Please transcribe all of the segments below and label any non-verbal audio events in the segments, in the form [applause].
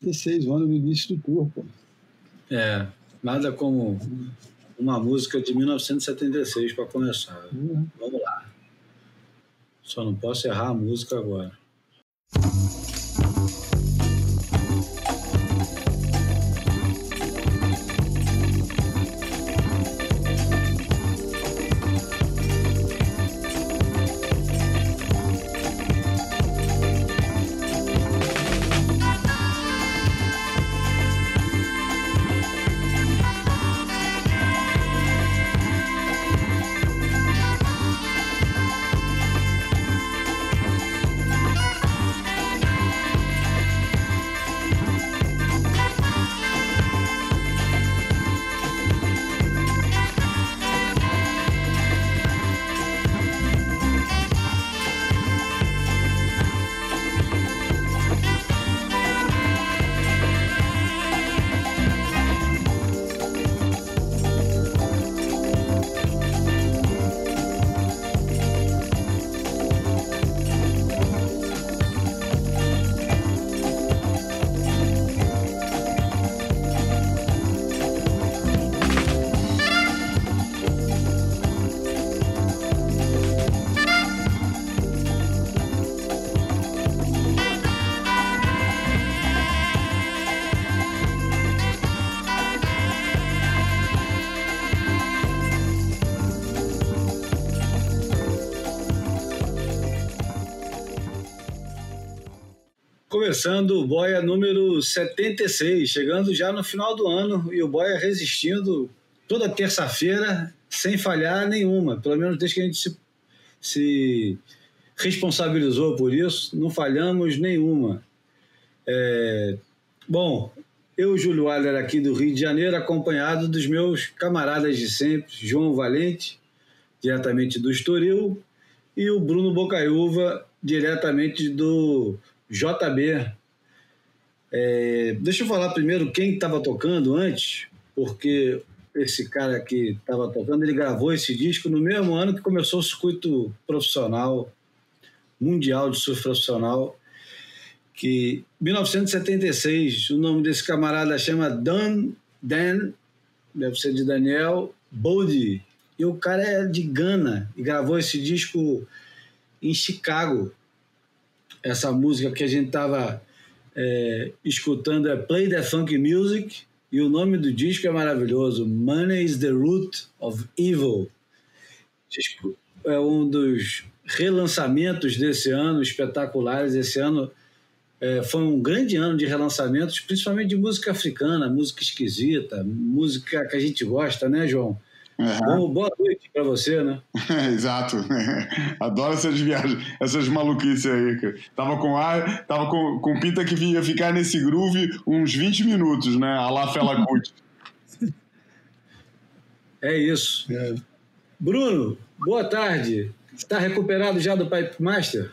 16 anos no início do tour, pô. É, nada como uma música de 1976 para começar. Uhum. Vamos lá. Só não posso errar a música agora. Começando o Boia número 76, chegando já no final do ano e o Boia resistindo toda terça-feira sem falhar nenhuma, pelo menos desde que a gente se, se responsabilizou por isso, não falhamos nenhuma. É, bom, eu, Júlio Aller, aqui do Rio de Janeiro, acompanhado dos meus camaradas de sempre, João Valente, diretamente do Estoril, e o Bruno Bocaiúva, diretamente do JB. É, deixa eu falar primeiro quem estava tocando antes, porque esse cara que estava tocando, ele gravou esse disco no mesmo ano que começou o circuito profissional, mundial de surf profissional, que 1976, o nome desse camarada chama Dan, Dan deve ser de Daniel Bode, e o cara é de Gana e gravou esse disco em Chicago, essa música que a gente estava é, escutando é Play the Funk Music e o nome do disco é maravilhoso, Money is the Root of Evil. É um dos relançamentos desse ano, espetaculares. Esse ano é, foi um grande ano de relançamentos, principalmente de música africana, música esquisita, música que a gente gosta, né, João? Uhum. Bom, boa noite para você, né? [laughs] Exato. [laughs] Adoro essas viagens, essas maluquices aí. Cara. Tava com ar, tava com, com pinta que ia ficar nesse groove uns 20 minutos, né? A lá Fela Kuti. É isso. É. Bruno, boa tarde. Está recuperado já do Pipe Master?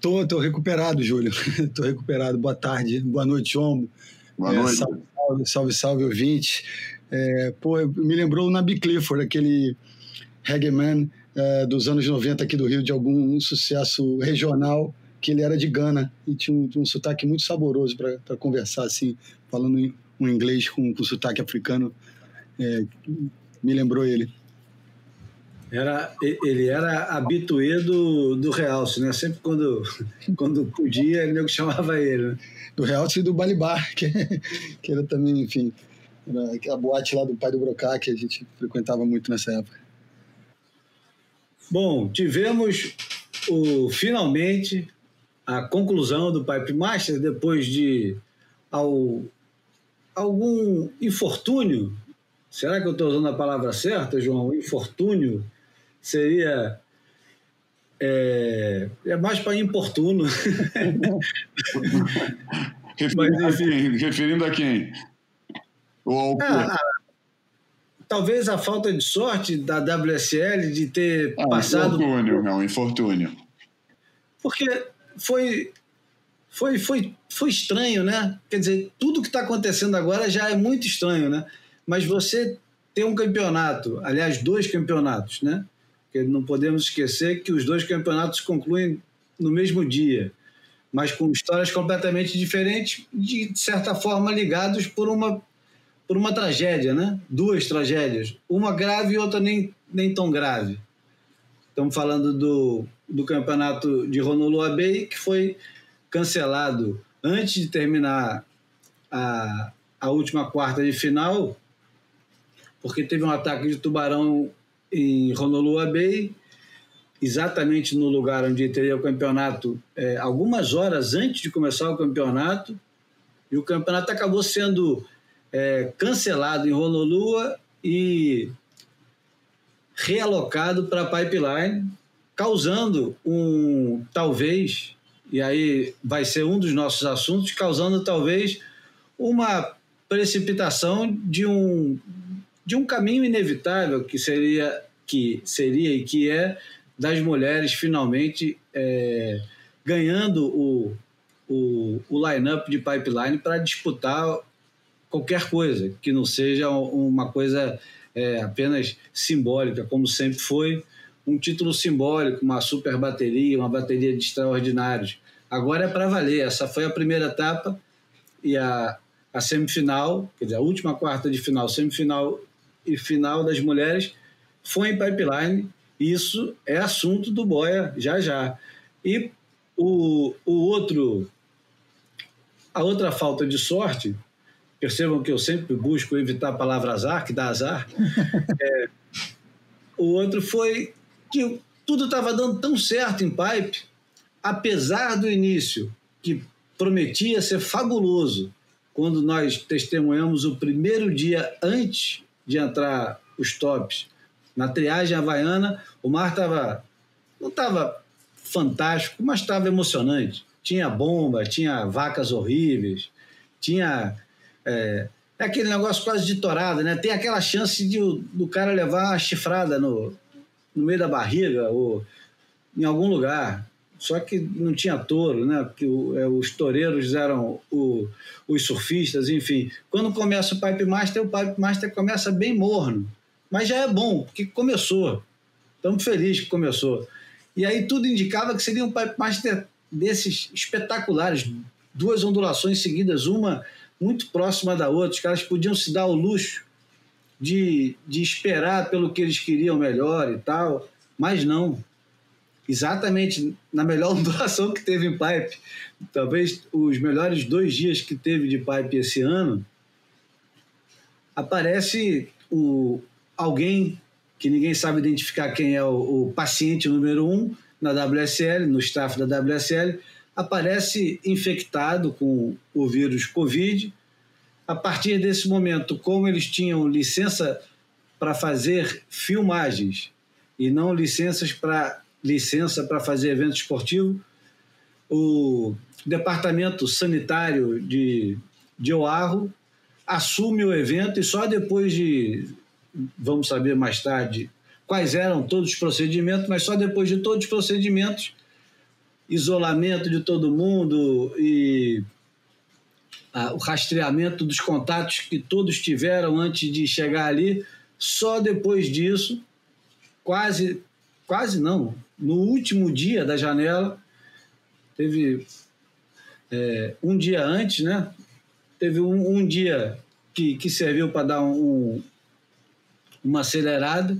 Tô, tô recuperado, Júlio. [laughs] tô recuperado. Boa tarde. Boa noite, Ombo. Boa é, noite. Salve, salve, salve, salve, ouvinte. É, pô, me lembrou o Nabi Clifford, aquele reggae man é, dos anos 90 aqui do Rio, de algum sucesso regional, que ele era de Gana e tinha um, um sotaque muito saboroso para conversar, assim, falando um inglês com, com sotaque africano. É, me lembrou ele. Era, ele era habituê do, do Realce, né? Sempre quando, [laughs] quando podia, ele chamava ele. Né? Do Realce e do Balibar, [laughs] que, que era também, enfim, aquela boate lá do pai do Brocá que a gente frequentava muito nessa época. Bom, tivemos o, finalmente a conclusão do Pipe Master depois de ao, algum infortúnio. Será que eu estou usando a palavra certa, João? Infortúnio seria é, é mais para importuno. [laughs] [laughs] referindo, Mas, a quem? referindo a quem? Ou ah, talvez a falta de sorte da WSL de ter ah, passado. Infortúnio, é um infortúnio. Porque foi, foi, foi, foi estranho, né? Quer dizer, tudo que está acontecendo agora já é muito estranho, né? Mas você ter um campeonato, aliás, dois campeonatos, né? Porque não podemos esquecer que os dois campeonatos concluem no mesmo dia. mas com histórias completamente diferentes, de certa forma ligados por uma, por uma tragédia, né? Duas tragédias, uma grave e outra nem, nem tão grave. Estamos falando do, do campeonato de Honolulu Bay, que foi cancelado antes de terminar a, a última quarta de final, porque teve um ataque de tubarão em Honolulu Bay exatamente no lugar onde teria o campeonato, é, algumas horas antes de começar o campeonato, e o campeonato acabou sendo é, cancelado em Honolulu e realocado para a pipeline, causando um, talvez, e aí vai ser um dos nossos assuntos, causando talvez uma precipitação de um, de um caminho inevitável que seria, que seria e que é das mulheres finalmente é, ganhando o, o, o line-up de pipeline para disputar qualquer coisa, que não seja uma coisa é, apenas simbólica, como sempre foi, um título simbólico, uma super bateria, uma bateria de extraordinários. Agora é para valer, essa foi a primeira etapa e a, a semifinal, quer dizer, a última quarta de final, semifinal e final das mulheres foi em pipeline isso é assunto do Boia já já. E o, o outro, a outra falta de sorte, percebam que eu sempre busco evitar a palavra azar, que dá azar. [laughs] é, o outro foi que tudo estava dando tão certo em Pipe, apesar do início, que prometia ser fabuloso, quando nós testemunhamos o primeiro dia antes de entrar os tops na triagem havaiana, o mar estava. não estava fantástico, mas estava emocionante. Tinha bomba, tinha vacas horríveis, tinha. É, é aquele negócio quase de torada, né? Tem aquela chance de, do cara levar uma chifrada no, no meio da barriga ou em algum lugar. Só que não tinha touro, né? Porque o, é, os toureiros eram o, os surfistas, enfim. Quando começa o Pipe Master, o Pipe Master começa bem morno. Mas já é bom, porque começou. Estamos felizes que começou. E aí tudo indicava que seria um Pipe Master desses espetaculares, duas ondulações seguidas, uma muito próxima da outra. Os caras podiam se dar o luxo de, de esperar pelo que eles queriam melhor e tal, mas não. Exatamente na melhor [laughs] ondulação que teve em pipe, talvez os melhores dois dias que teve de pipe esse ano, aparece o, alguém que ninguém sabe identificar quem é o, o paciente número um na WSL, no staff da WSL, aparece infectado com o vírus Covid. A partir desse momento, como eles tinham licença para fazer filmagens e não licenças para licença para fazer evento esportivo, o departamento sanitário de, de Oahu assume o evento e só depois de vamos saber mais tarde quais eram todos os procedimentos, mas só depois de todos os procedimentos, isolamento de todo mundo e o rastreamento dos contatos que todos tiveram antes de chegar ali, só depois disso, quase, quase não, no último dia da janela, teve é, um dia antes, né? Teve um, um dia que, que serviu para dar um, uma acelerada.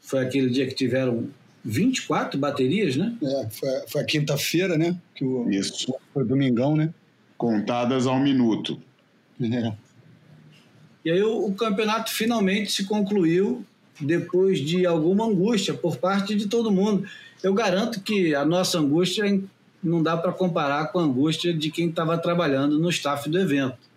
Foi aquele dia que tiveram 24 baterias, né? É, foi, foi a quinta-feira, né? Que o, Isso. Foi domingão, né? Contadas ao minuto. É. E aí o, o campeonato finalmente se concluiu depois de alguma angústia por parte de todo mundo. Eu garanto que a nossa angústia não dá para comparar com a angústia de quem estava trabalhando no staff do evento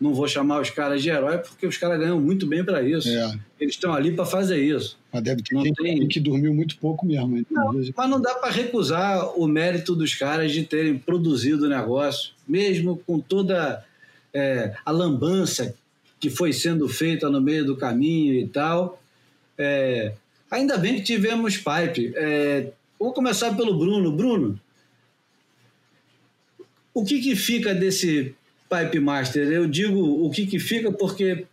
não vou chamar os caras de herói porque os caras ganham muito bem para isso. É. Eles estão ali para fazer isso. Mas deve ter não tem... que dormiu muito pouco mesmo. Não, mas não dá para recusar o mérito dos caras de terem produzido o negócio, mesmo com toda é, a lambança que foi sendo feita no meio do caminho e tal. É, ainda bem que tivemos pipe. É, vou começar pelo Bruno. Bruno, o que, que fica desse Pipe Master. Eu digo o que, que fica porque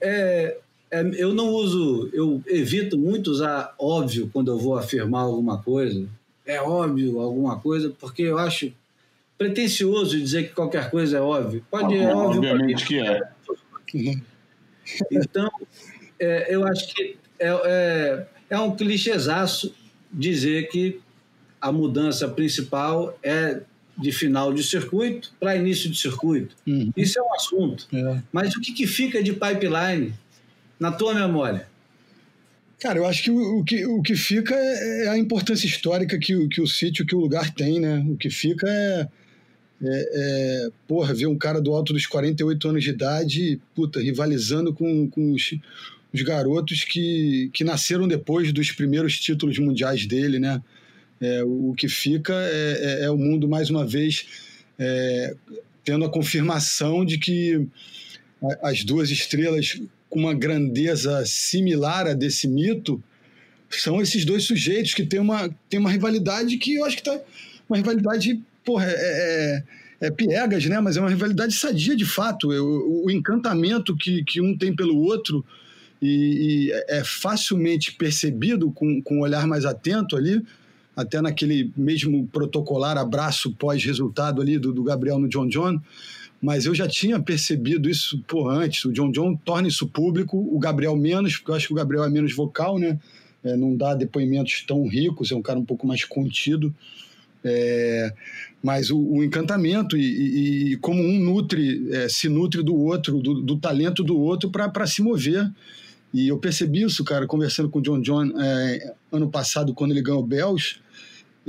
é, é, eu não uso, eu evito muito usar óbvio quando eu vou afirmar alguma coisa. É óbvio alguma coisa, porque eu acho pretencioso dizer que qualquer coisa é óbvio. Pode, é óbvio. Obviamente que é. [laughs] Então, é, eu acho que é, é, é um clichêzaço dizer que a mudança principal é de final de circuito para início de circuito. Uhum. Isso é um assunto. É. Mas o que, que fica de pipeline na tua memória? Cara, eu acho que o, o, que, o que fica é, a importância histórica que, o, que o sítio, que o lugar tem, né? O que fica é, é, é, porra, ver um cara do alto dos 48 anos de idade, puta, rivalizando com, com os, os garotos que, que nasceram depois dos primeiros títulos mundiais dele, né? É, o que fica é, é, é, o mundo, mais uma vez, é, tendo a confirmação de que as duas estrelas com uma grandeza similar a desse mito são esses dois sujeitos que têm uma, têm uma rivalidade que eu acho que está uma rivalidade, porra, é, é, é, piegas, né? Mas é uma rivalidade sadia de fato. O, o encantamento que, que um tem pelo outro e, e é facilmente percebido com, com um olhar mais atento ali até naquele mesmo protocolar abraço pós-resultado ali do, do, Gabriel no John John, mas eu já tinha percebido isso por antes. O John John torna isso público, o Gabriel menos, porque eu acho que o Gabriel é menos vocal, né? É, não dá depoimentos tão ricos, é um cara um pouco mais contido. É, mas o, o encantamento e, e, e, como um nutre, é, se nutre do outro, do, do talento do outro para se mover. E eu percebi isso, cara, conversando com o John John é, ano passado, quando ele ganhou o Bells.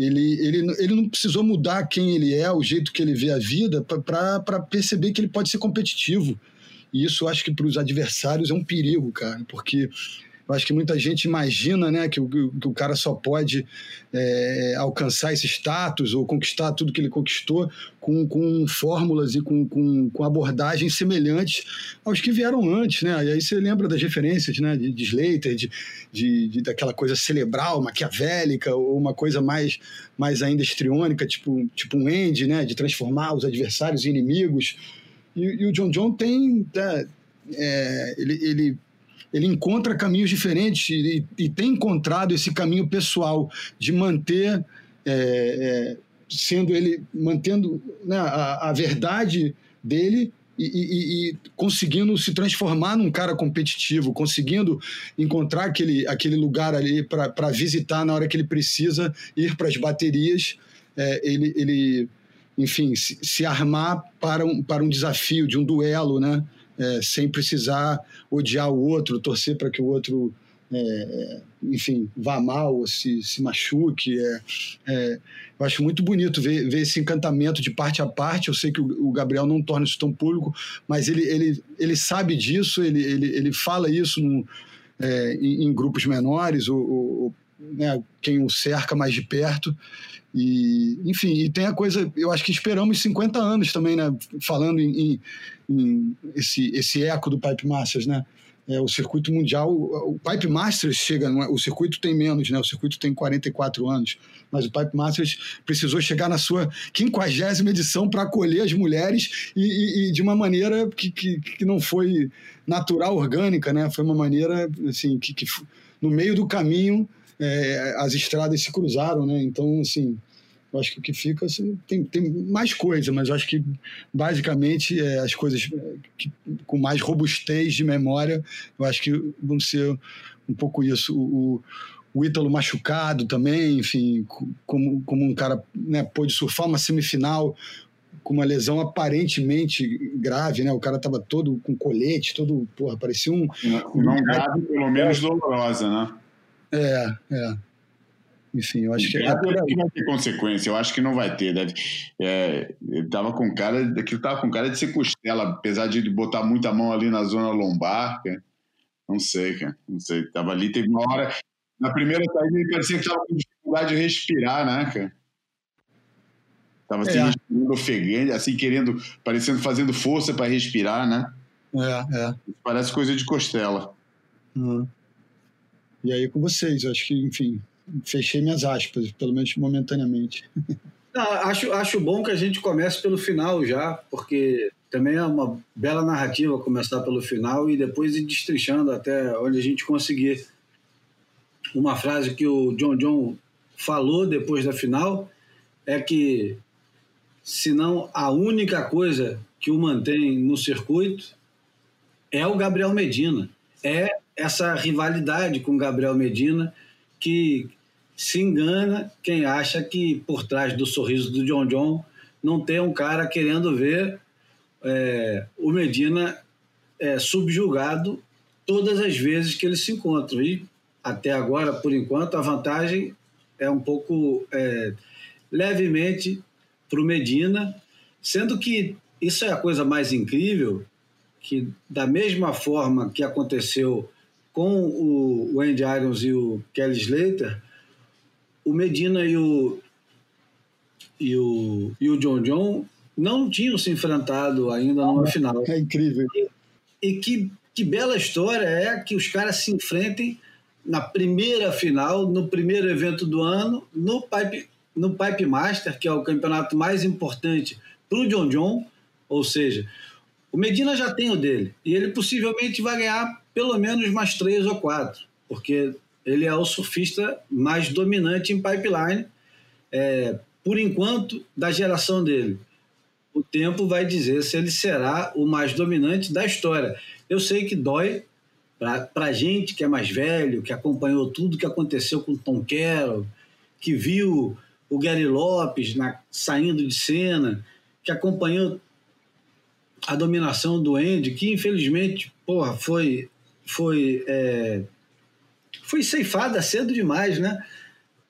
Ele, ele, ele não precisou mudar quem ele é, o jeito que ele vê a vida, para perceber que ele pode ser competitivo. E isso acho que para os adversários é um perigo, cara, porque eu acho que muita gente imagina né, que, o, que o cara só pode é, alcançar esse status ou conquistar tudo que ele conquistou com, com fórmulas e com, com, com, abordagens semelhantes aos que vieram antes. Né? E aí você lembra das referências né, de, de Slater, de, de, de, daquela coisa cerebral, maquiavélica, ou uma coisa mais, mais ainda estriônica, tipo, tipo um Andy, né, de transformar os adversários em inimigos. E, e o John John tem. É, é, ele, ele ele encontra caminhos diferentes e, e tem encontrado esse caminho pessoal de manter, é, é, sendo ele, mantendo né, a, a, verdade dele e, e, e, conseguindo se transformar num cara competitivo, conseguindo encontrar aquele, aquele lugar ali para visitar na hora que ele precisa ir para as baterias. É, ele, ele, enfim, se, se, armar para um, para um desafio, de um duelo, né? É, sem precisar odiar o outro, torcer para que o outro, é, enfim, vá mal se, se machuque. É, é, eu acho muito bonito ver, ver esse encantamento de parte a parte. Eu sei que o, o Gabriel não torna isso tão público, mas ele, ele, ele sabe disso, ele, ele, ele fala isso num, é, em, em, grupos menores, ou, ou né, quem o cerca mais de perto. E, enfim, e tem a coisa, eu acho que esperamos 50 anos também, né? Falando em, em, em esse, esse eco do Pipe Masters, né? É, o circuito mundial, o Pipe Masters chega, é? o circuito tem menos, né? O circuito tem 44 anos, mas o Pipe Masters precisou chegar na sua quinquagésima edição para acolher as mulheres e, e, e, de uma maneira que, que, que não foi natural, orgânica, né? Foi uma maneira, assim, que, que no meio do caminho é, as estradas se cruzaram, né? Então, assim, eu acho que o que fica assim, tem, tem mais coisa, mas eu acho que basicamente é, as coisas é, que, com mais robustez de memória, eu acho que vão ser um pouco isso. O, o Ítalo machucado também, enfim, como, como um cara né, pôde surfar uma semifinal com uma lesão aparentemente grave, né? O cara tava todo com colete, todo, porra, parecia um. Não, não grave, pelo menos dolorosa, né? É, é. Enfim, eu acho que. É por aí. vai ter consequência, eu acho que não vai ter. Deve, é, ele tava com cara. Aquilo tava com cara de ser costela, apesar de botar muita mão ali na zona lombar. Cara. Não sei, cara. Não sei. Tava ali, teve uma hora. Na primeira saída ele parecia que tava com dificuldade de respirar, né, cara? Tava assim, é. respirando ofegante, assim, querendo, parecendo fazendo força para respirar, né? É, é. Parece coisa de costela. Uhum. E aí com vocês, acho que, enfim, fechei minhas aspas, pelo menos momentaneamente. Não, acho, acho bom que a gente comece pelo final já, porque também é uma bela narrativa começar pelo final e depois ir destrinchando até onde a gente conseguir. Uma frase que o John John falou depois da final é que se não a única coisa que o mantém no circuito, é o Gabriel Medina. É essa rivalidade com o Gabriel Medina que se engana quem acha que por trás do sorriso do John John não tem um cara querendo ver é, o Medina é, subjugado todas as vezes que eles se encontram. E até agora, por enquanto, a vantagem é um pouco é, levemente para o Medina, sendo que isso é a coisa mais incrível, que da mesma forma que aconteceu com o Andy Irons e o Kelly Slater, o Medina e o, e o, e o John John não tinham se enfrentado ainda numa final. É incrível. E, e que, que bela história é que os caras se enfrentem na primeira final, no primeiro evento do ano, no Pipe, no Pipe Master, que é o campeonato mais importante para o John John, ou seja, o Medina já tem o dele, e ele possivelmente vai ganhar pelo menos mais três ou quatro, porque ele é o surfista mais dominante em pipeline, é, por enquanto, da geração dele. O tempo vai dizer se ele será o mais dominante da história. Eu sei que dói para a gente que é mais velho, que acompanhou tudo que aconteceu com Tom Carroll, que viu o Gary Lopes na, saindo de cena, que acompanhou a dominação do Andy, que infelizmente porra, foi, foi, é, foi ceifada cedo demais, né?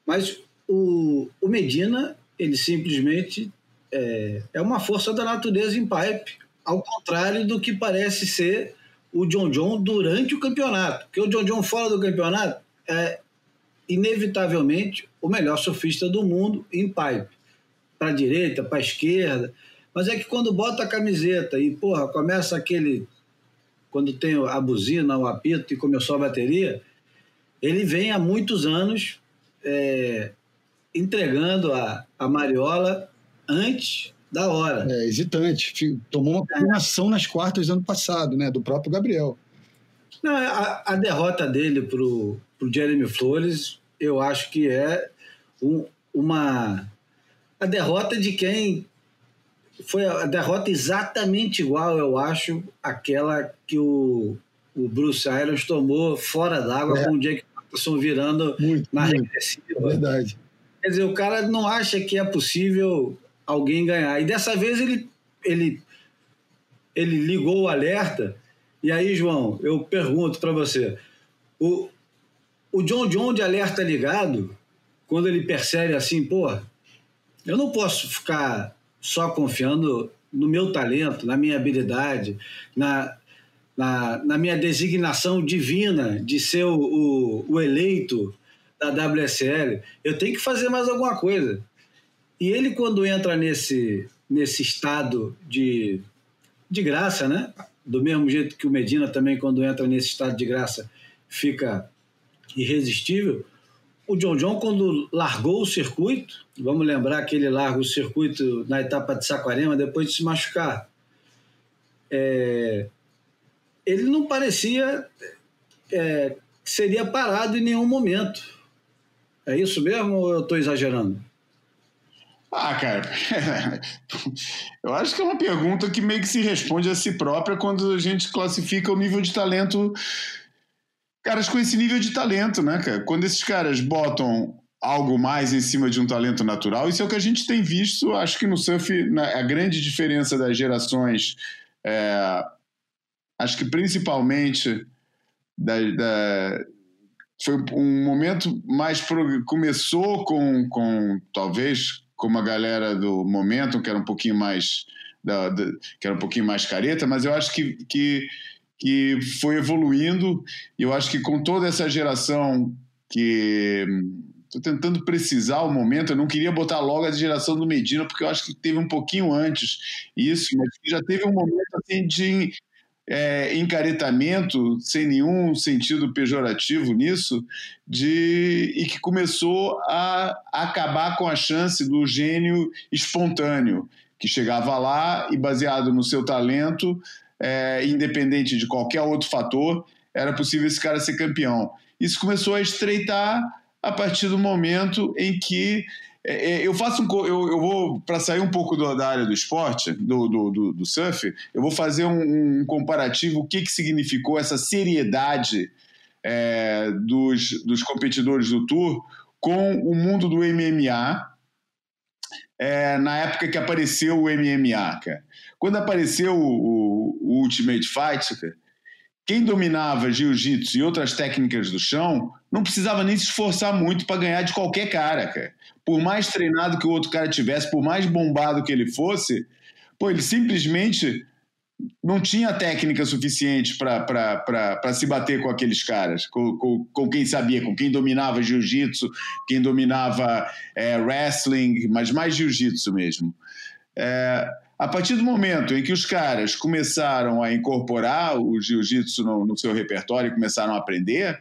Mas o, o Medina, ele simplesmente é, é uma força da natureza em pipe, ao contrário do que parece ser o John John durante o campeonato. Porque o John John fora do campeonato é inevitavelmente o melhor surfista do mundo em pipe. Para a direita, para a esquerda. Mas é que quando bota a camiseta e, porra, começa aquele. Quando tem a buzina, o apito e começou a bateria, ele vem há muitos anos é, entregando a, a Mariola antes da hora. É, hesitante. Tomou uma combinação nas quartas do ano passado, né? Do próprio Gabriel. Não, a, a derrota dele pro, pro Jeremy Flores, eu acho que é um, uma. A derrota de quem. Foi a derrota exatamente igual, eu acho, àquela que o, o Bruce Irons tomou fora d'água é. com o Jake Patterson virando muito, na muito. regressiva. É verdade. Quer dizer, o cara não acha que é possível alguém ganhar. E dessa vez ele, ele, ele ligou o alerta. E aí, João, eu pergunto para você: o, o John John de alerta ligado, quando ele percebe assim, pô, eu não posso ficar só confiando no meu talento, na minha habilidade, na, na, na minha designação divina de ser o, o, o eleito da WSL. Eu tenho que fazer mais alguma coisa. E ele, quando entra nesse, nesse estado de, de graça, né? do mesmo jeito que o Medina também, quando entra nesse estado de graça, fica irresistível. O John John, quando largou o circuito, vamos lembrar que ele larga o circuito na etapa de Saquarema depois de se machucar. É, ele não parecia é, que seria parado em nenhum momento. É isso mesmo ou eu estou exagerando? Ah, cara, [laughs] eu acho que é uma pergunta que meio que se responde a si própria quando a gente classifica o nível de talento. Caras com esse nível de talento, né, cara? Quando esses caras botam algo mais em cima de um talento natural, isso é o que a gente tem visto, acho que no surf, a grande diferença das gerações, é, acho que principalmente da, da foi um momento mais. Pro, começou com, com talvez como a galera do Momentum, que era um pouquinho mais da, da, que era um pouquinho mais careta, mas eu acho que, que, que foi evoluindo e eu acho que com toda essa geração que estou tentando precisar o momento, eu não queria botar logo a geração do Medina, porque eu acho que teve um pouquinho antes isso, mas já teve um momento assim de é, encaretamento, sem nenhum sentido pejorativo nisso, de, e que começou a acabar com a chance do gênio espontâneo, que chegava lá e, baseado no seu talento, é, independente de qualquer outro fator, era possível esse cara ser campeão. Isso começou a estreitar a partir do momento em que é, é, eu faço um, eu, eu vou para sair um pouco do, da área do esporte, do, do, do, do surf, eu vou fazer um, um, comparativo o que, que significou essa seriedade é, dos, dos competidores do tour com o mundo do MMA é, na época que apareceu o MMA, cara. Quando apareceu o, o Ultimate Fight, cara, quem dominava jiu-jitsu e outras técnicas do chão não precisava nem se esforçar muito para ganhar de qualquer cara, cara. Por mais treinado que o outro cara tivesse, por mais bombado que ele fosse, pô, ele simplesmente não tinha técnica suficiente para se bater com aqueles caras, com, com, com, quem sabia, com quem dominava jiu-jitsu, quem dominava é, wrestling, mas mais jiu-jitsu mesmo. É, a partir do momento em que os caras começaram a incorporar o jiu-jitsu no, no, seu repertório e começaram a aprender,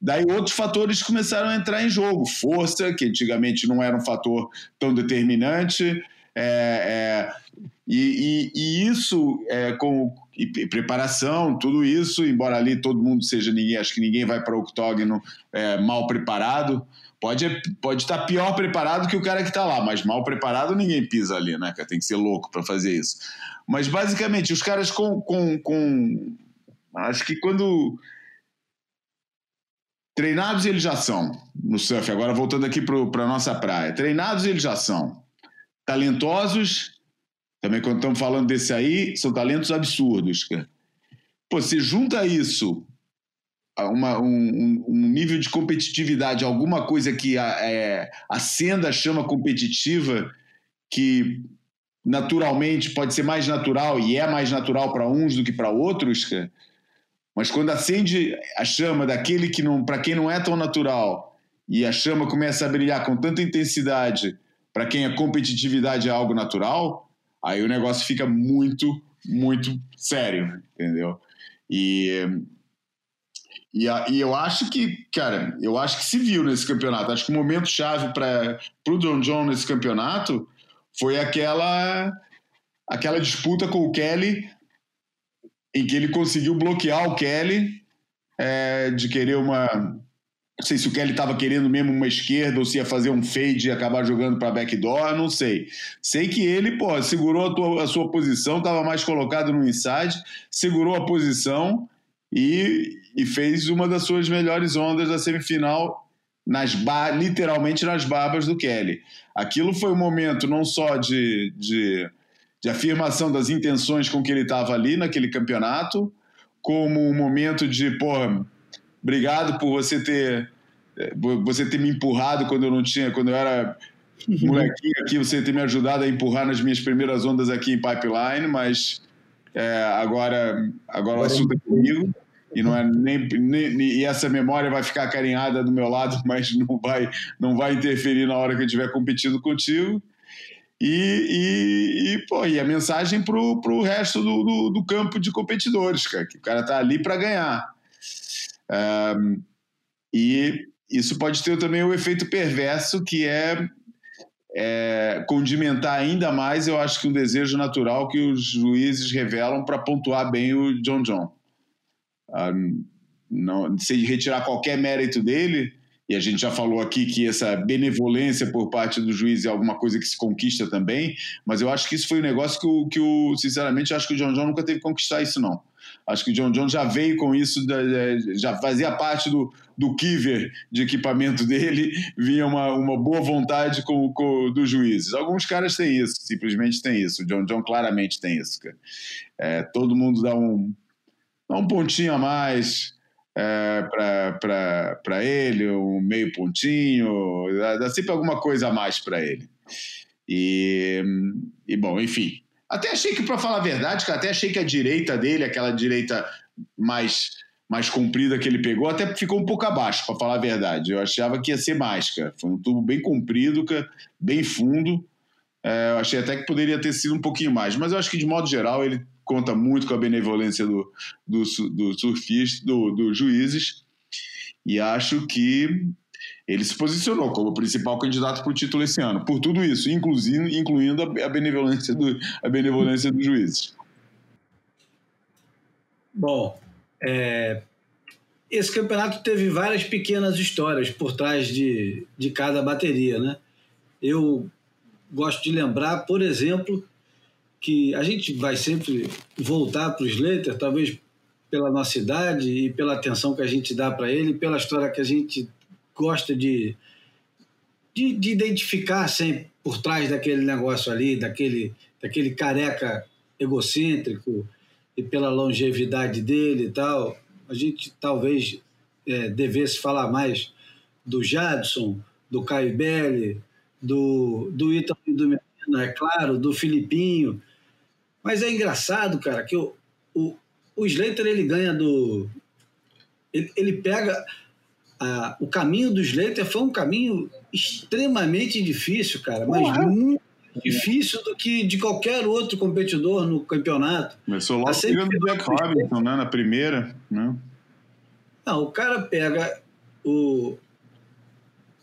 daí outros fatores começaram a entrar em jogo. Força, que antigamente não era um fator tão determinante, é, é, e, e, e, isso é, com preparação, tudo isso, embora ali todo mundo seja ninguém, acho que ninguém vai para o octógono é, mal preparado, Pode, pode estar pior preparado que o cara que está lá, mas mal preparado ninguém pisa ali, né? Tem que ser louco para fazer isso. Mas basicamente, os caras com, com, com. Acho que quando. Treinados eles já são no surf, agora voltando aqui para a nossa praia. Treinados eles já são. Talentosos, também quando estamos falando desse aí, são talentos absurdos. Cara. Pô, se junta isso uma, um, um, nível de competitividade, alguma coisa que a, é, a senda chama competitiva, que naturalmente pode ser mais natural e é mais natural para uns do que para outros, cara. mas quando acende a chama daquele que não, para quem não é tão natural e a chama começa a brilhar com tanta intensidade, para quem a competitividade é algo natural, aí o negócio fica muito, muito sério, entendeu? E e, e, eu acho que, cara, eu acho que se viu nesse campeonato. Acho que o momento chave para o John John nesse campeonato foi aquela aquela disputa com o Kelly, em que ele conseguiu bloquear o Kelly é, de querer uma. Não sei se o Kelly estava querendo mesmo uma esquerda ou se ia fazer um fade e acabar jogando para backdoor, não sei. Sei que ele, pô, segurou a, tua, a sua posição, estava mais colocado no inside, segurou a posição e, e fez uma das suas melhores ondas da semifinal nas literalmente nas barbas do Kelly. Aquilo foi um momento não só de, de, de afirmação das intenções com que ele estava ali naquele campeonato, como um momento de, porra, obrigado por você ter você ter me empurrado quando eu não tinha, quando eu era [laughs] molequinho aqui, você ter me ajudado a empurrar nas minhas primeiras ondas aqui em Pipeline, mas é, agora, agora o assunto é comigo e não é nem, nem, e essa memória vai ficar carinhada do meu lado, [laughs] mas não vai não vai interferir na hora que eu estiver competindo contigo. E, e, e, pô, e a mensagem pro, pro resto do, do, do campo de competidores, cara, que o cara tá ali para ganhar. Um, e isso pode ter também o efeito perverso que é é, condimentar ainda mais, eu acho que um desejo natural que os juízes revelam para pontuar bem o John John. Ah, não, sem retirar qualquer mérito dele, e a gente já falou aqui que essa benevolência por parte do juiz é alguma coisa que se conquista também, mas eu acho que isso foi um negócio que, o, que o sinceramente, acho que o John John nunca teve que conquistar isso, não. Acho que o John John já veio com isso, já fazia parte do, do kiver de equipamento [laughs] dele, vinha uma, uma boa vontade com, com dos juízes. Alguns caras têm isso, simplesmente tem isso. O John John claramente tem isso. É, todo mundo dá um, dá um pontinho a mais é, para ele, um meio pontinho, dá, sempre alguma coisa a mais para ele. E, e, bom, enfim, até achei que, para falar a verdade, até achei que a direita dele, aquela direita mais mais comprida que ele pegou, até ficou um pouco abaixo, para falar a verdade. Eu achava que ia ser mais, cara. Foi um tubo bem comprido, cara, bem fundo. É, eu achei até que poderia ter sido um pouquinho mais, mas eu acho que, de modo geral, ele conta muito com a benevolência do, do, do surfista, do, do juízes, e acho que ele se posicionou como o principal candidato para o título esse ano, por tudo isso, inclusive, incluindo a benevolência, do, a benevolência dos juízes. Bom, é, esse campeonato teve várias pequenas histórias por trás de, de cada bateria, né? Eu gosto de lembrar, por exemplo, que a gente vai sempre voltar para o Slater, talvez pela nossa idade e pela atenção que a gente dá para ele, pela história que a gente gosta de, de, de, identificar sempre por trás daquele negócio ali, daquele, daquele careca egocêntrico e pela longevidade dele e tal. A gente talvez é, devesse falar mais do Jadson, do Caio Belli, do, do Ítalo e do Menino, é claro, do Filipinho. Mas é engraçado, cara, que o, o, o Slater ele ganha do. Ele, ele pega. A, o caminho do Slater foi um caminho extremamente difícil, cara, mas muito difícil do que de qualquer outro competidor no campeonato. Começou logo pegando o Jack Robinson, né, na primeira, né? Não, o cara pega o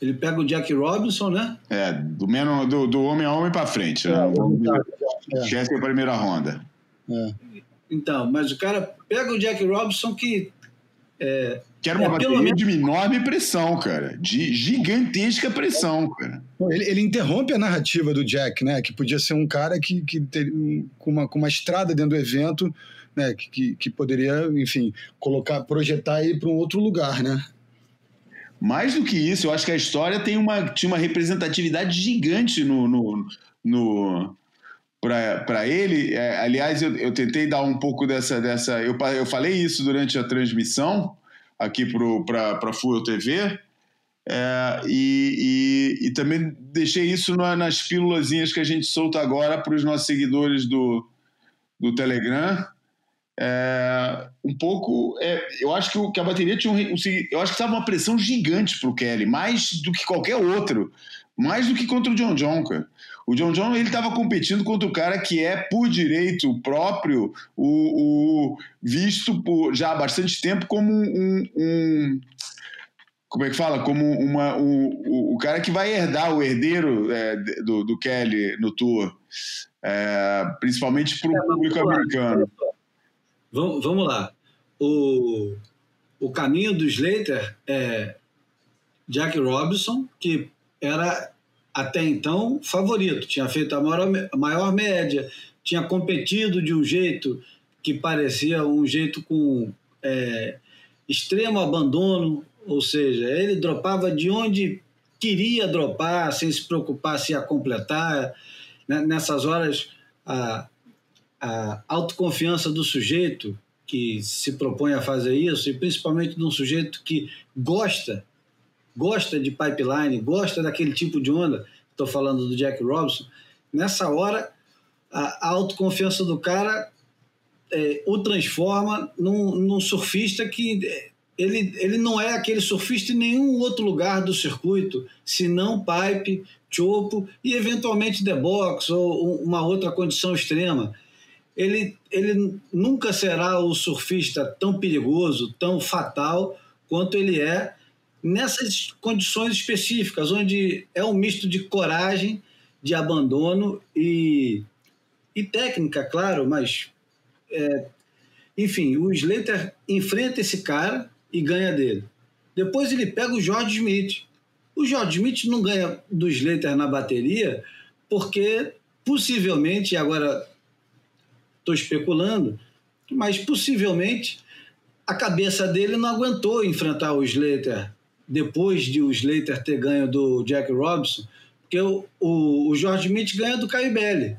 ele pega o Jack Robinson, né? É, do, menos, do, do homem a homem para frente. Né? É, Esquece é. a primeira ronda. É. Então, mas o cara pega o Jack Robinson que. É, que era uma é, bateria menos... de enorme pressão, cara. De gigantesca pressão, cara. Ele, ele, interrompe a narrativa do Jack, né? Que podia ser um cara que, que ter, com, uma, com uma estrada dentro do evento, né? Que, que, que poderia, enfim, colocar, projetar aí para um outro lugar, né? Mais do que isso, eu acho que a história tem uma, tinha uma representatividade gigante no, no, no para ele. É, aliás, eu, eu, tentei dar um pouco dessa. dessa eu, eu falei isso durante a transmissão aqui para a Fuel TV. É, e, e, e, também deixei isso na, nas pílulas que a gente solta agora para os nossos seguidores do, do Telegram é, um pouco. É, eu acho que, o, que, a bateria tinha um, um Eu acho que estava uma pressão gigante para o Kelly, mais do que qualquer outro. Mais do que contra o John John, cara. O John John ele estava competindo contra o cara que é, por direito próprio, o, o visto por já há bastante tempo como um, um como é que fala? Como uma, um, o, o cara que vai herdar, o herdeiro é, do, do Kelly no tour, é, principalmente para o é, público americano. Vamos, vamos lá. O, o caminho do Slater é Jack Robinson, que era até então favorito, tinha feito a maior, a maior média, tinha competido de um jeito que parecia um jeito com é, extremo abandono, ou seja, ele dropava de onde queria dropar, sem se preocupar se ia completar. Né? Nessas horas, a, a autoconfiança do sujeito que se propõe a fazer isso, e principalmente de um sujeito que gosta, gosta de pipeline, gosta daquele tipo de onda, estou falando do Jack Robinson, nessa hora a, autoconfiança do cara é, o transforma num, num surfista que ele, ele não é aquele surfista em nenhum outro lugar do circuito, senão pipe, chopo e eventualmente the box ou uma outra condição extrema ele, ele nunca será o surfista tão perigoso, tão fatal quanto ele é nessas condições específicas, onde é um misto de coragem, de abandono e, e técnica, claro, mas é, enfim, o Slater enfrenta esse cara e ganha dele. Depois ele pega o George Smith. O George Smith não ganha do Slater na bateria porque possivelmente, agora estou especulando, mas possivelmente a cabeça dele não aguentou enfrentar o Slater depois de o Slater ter ganho do Jack Robinson, porque o, o, o George Smith ganha do Caio Belli.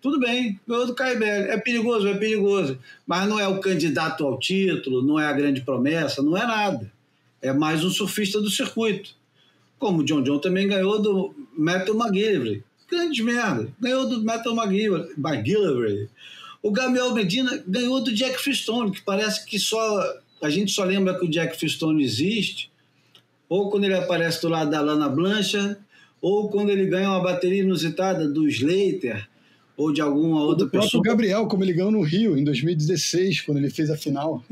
Tudo bem, ganhou do Caio Belli. É perigoso, é perigoso. Mas não é o candidato ao título, não é a grande promessa, não é nada. É mais um surfista do circuito. Como o John John também ganhou do Metal McGillivray. Grande merda. Ganhou do Metal McGillivray. O Gabriel Medina ganhou do Jack Freestone, que parece que só a gente só lembra que o Jack Freestone existe, ou quando ele aparece do lado da Lana Blancha, ou quando ele ganha uma bateria inusitada do Slater, ou de alguma outra do pessoa. O Gabriel, como ele ganhou no Rio em 2016, quando ele fez a final.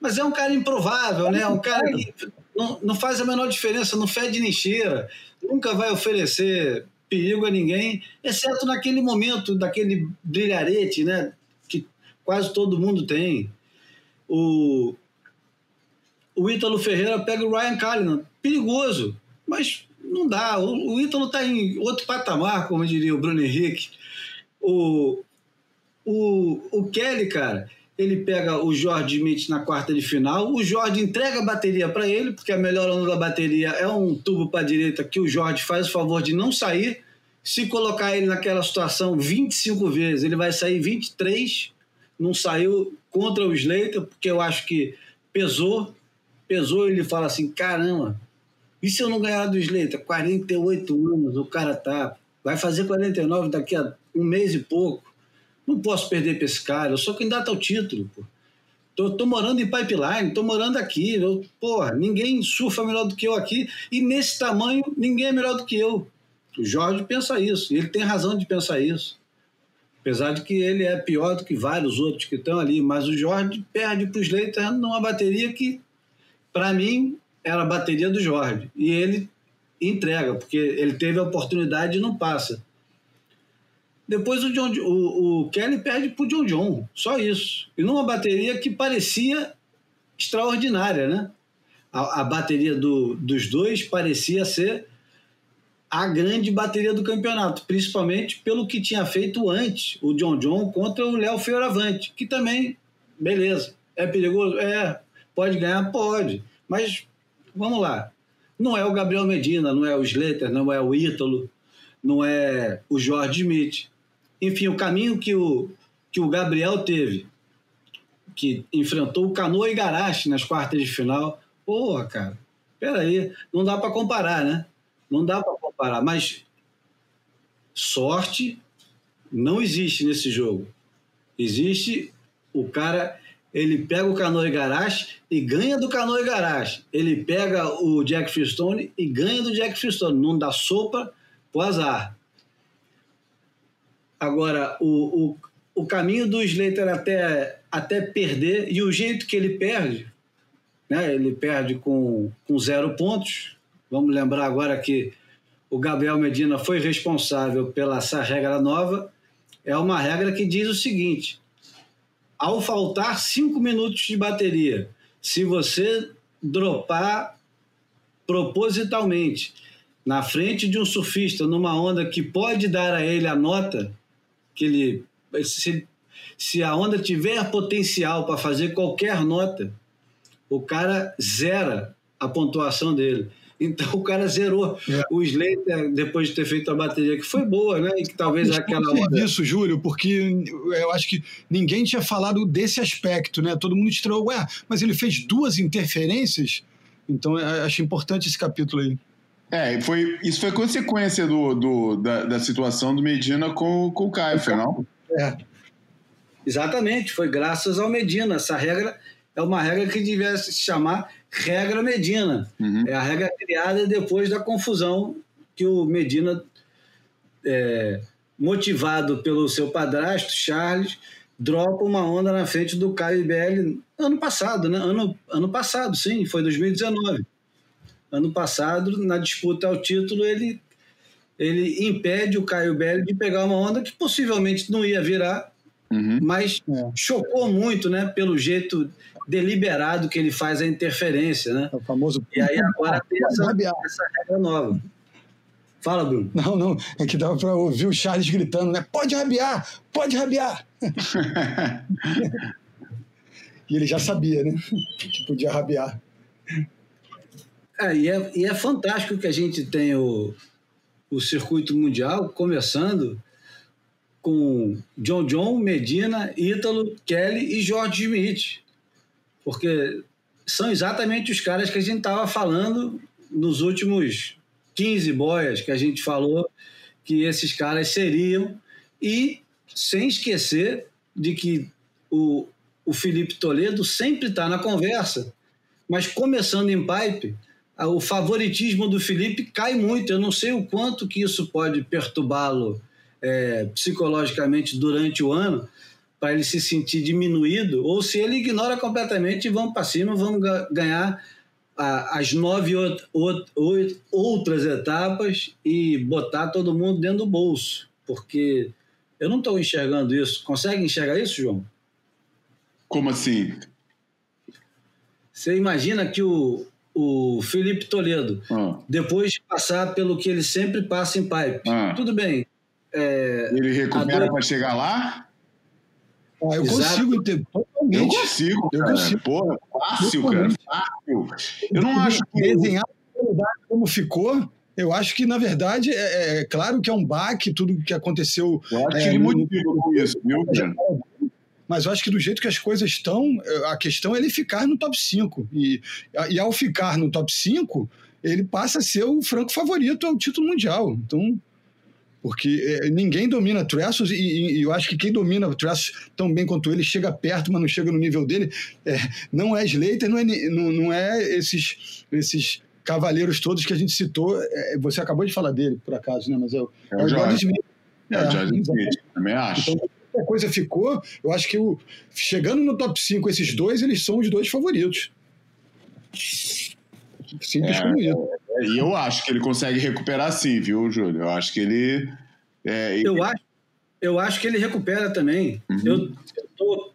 Mas é um cara improvável, né? Um cara que não, não faz a menor diferença, não fede nem cheira, nunca vai oferecer perigo a ninguém, exceto naquele momento daquele brilharete, né? Quase todo mundo tem. O, o Ítalo Ferreira pega o Ryan Callinan, perigoso, mas não dá. O, o Ítalo está em outro patamar, como diria o Bruno Henrique. O, o, o Kelly, cara, ele pega o Jorge Smith na quarta de final. O Jorge entrega a bateria para ele, porque a melhor onda da bateria é um tubo para a direita que o Jorge faz o favor de não sair. Se colocar ele naquela situação 25 vezes, ele vai sair 23. Não saiu contra o Slater, porque eu acho que pesou. Pesou, ele fala assim: caramba, e se eu não ganhar do Slater? 48 anos o cara tá. Vai fazer 49 daqui a um mês e pouco. Não posso perder para esse cara. Eu sou candidato ao título, pô. Tô, tô morando em pipeline, tô morando aqui. Eu, porra, ninguém surfa melhor do que eu aqui. E nesse tamanho, ninguém é melhor do que eu. O Jorge pensa isso. E ele tem razão de pensar isso. Apesar de que ele é pior do que vários outros que estão ali. Mas o Jorge perde para o Slater numa bateria que, para mim, era a bateria do Jorge. E ele entrega, porque ele teve a oportunidade e não passa. Depois o, John, o, o Kelly perde para o John John, só isso. E numa bateria que parecia extraordinária, né? A, a bateria do, dos dois parecia ser a grande bateria do campeonato, principalmente pelo que tinha feito antes o John John contra o Léo Fioravante, que também, beleza, é perigoso? É. Pode ganhar? Pode. Mas, vamos lá, não é o Gabriel Medina, não é o Slater, não é o Ítalo, não é o Jorge Smith enfim, o caminho que o, que o Gabriel teve, que enfrentou o Canoa e Garache nas quartas de final, porra, cara, peraí, não dá para comparar, né? Não dá para comparar, mas sorte não existe nesse jogo. Existe o cara, ele pega o Canoa e Garache e ganha do Canoa e Garache. Ele pega o Jack Freestone e ganha do Jack Freestone. Não dá sopa pro azar. Agora, o, o, o caminho do Slater até, até perder e o jeito que ele perde, né? ele perde com, com zero pontos. Vamos lembrar agora que o Gabriel Medina foi responsável pela essa regra nova. É uma regra que diz o seguinte: ao faltar cinco minutos de bateria, se você dropar propositalmente na frente de um surfista numa onda que pode dar a ele a nota, que ele se, se a onda tiver potencial para fazer qualquer nota, o cara zera a pontuação dele. Então o cara zerou é. o Slater depois de ter feito a bateria, que foi boa, né? E que talvez aquela hora. isso, Júlio, porque eu acho que ninguém tinha falado desse aspecto, né? Todo mundo estranhou, ué, mas ele fez duas interferências? Então acho importante esse capítulo aí. É, foi, isso foi consequência do, do da, da, situação do Medina com, com o Caio, não? É. Exatamente, foi graças ao Medina. Essa regra é uma regra que devia se chamar regra Medina. Uhum. É a regra criada depois da confusão que o Medina, é, motivado pelo seu padrasto, Charles, dropa uma onda na frente do Caio IBL ano passado, né? Ano, ano passado, sim, foi 2019 ano passado, na disputa ao título, ele, ele impede o Caio Belli de pegar uma onda que possivelmente não ia virar, uhum. mas é. chocou muito, né, pelo jeito deliberado que ele faz a interferência, né? É o famoso. E aí agora [laughs] tem essa, essa regra nova. Fala, Bruno. Não, não, é que dava para ouvir o Charles gritando, né? Pode rabiar, pode rabiar. [laughs] e ele já sabia, né? Que podia rabiar. É, e, é, e é fantástico que a gente tem o, o circuito mundial começando com John John, Medina, Ítalo, Kelly e George Smith. Porque são exatamente os caras que a gente estava falando nos últimos 15 boias que a gente falou que esses caras seriam. E sem esquecer de que o, o Felipe Toledo sempre está na conversa, mas começando em pipe, o favoritismo do Felipe cai muito. Eu não sei o quanto que isso pode perturbá-lo é, psicologicamente durante o ano, para ele se sentir diminuído, ou se ele ignora completamente e vão para cima, vão ganhar as nove outras etapas e botar todo mundo dentro do bolso. Porque eu não estou enxergando isso. Consegue enxergar isso, João? Como assim? Você imagina que o, o Felipe Toledo, Ah. depois de passar pelo que ele sempre passa em pipe. Ah. Tudo bem. É, Ele recupera para chegar lá? Ah, eu Exato. consigo entender Eu consigo, Eu cara. consigo. Porra, fácil, cara. Fácil. Eu não acho que. desenhar como ficou. Eu acho que, na verdade, é, é claro que é um baque, tudo que aconteceu. Eu acho É, que ele motiva com isso, viu, cara? Mas eu acho que do jeito que as coisas estão, eh, a questão é ele ficar no top 5. E, e ao ficar no top 5, ele passa a ser o franco favorito ao título mundial. Então, porque eh, ninguém domina Tressos e, e- e eu acho que quem domina Tressos tão bem quanto ele chega perto, mas não chega no nível dele. eh, não é Slater, não é, não, não é esses, esses cavaleiros todos que a gente citou. Eh, você acabou de falar dele, por acaso, né? Mas é, o- É é o o George. Smith. É o Jorge exatamente. Smith, também acho. Então, a coisa ficou, eu acho que o, chegando no top 5, esses dois, eles são os dois favoritos. Simples É, como isso. E eu acho que ele consegue recuperar sim, viu, Júlio? Eu acho que ele. É, Eu acho, eu acho que ele recupera também. Uhum. Eu estou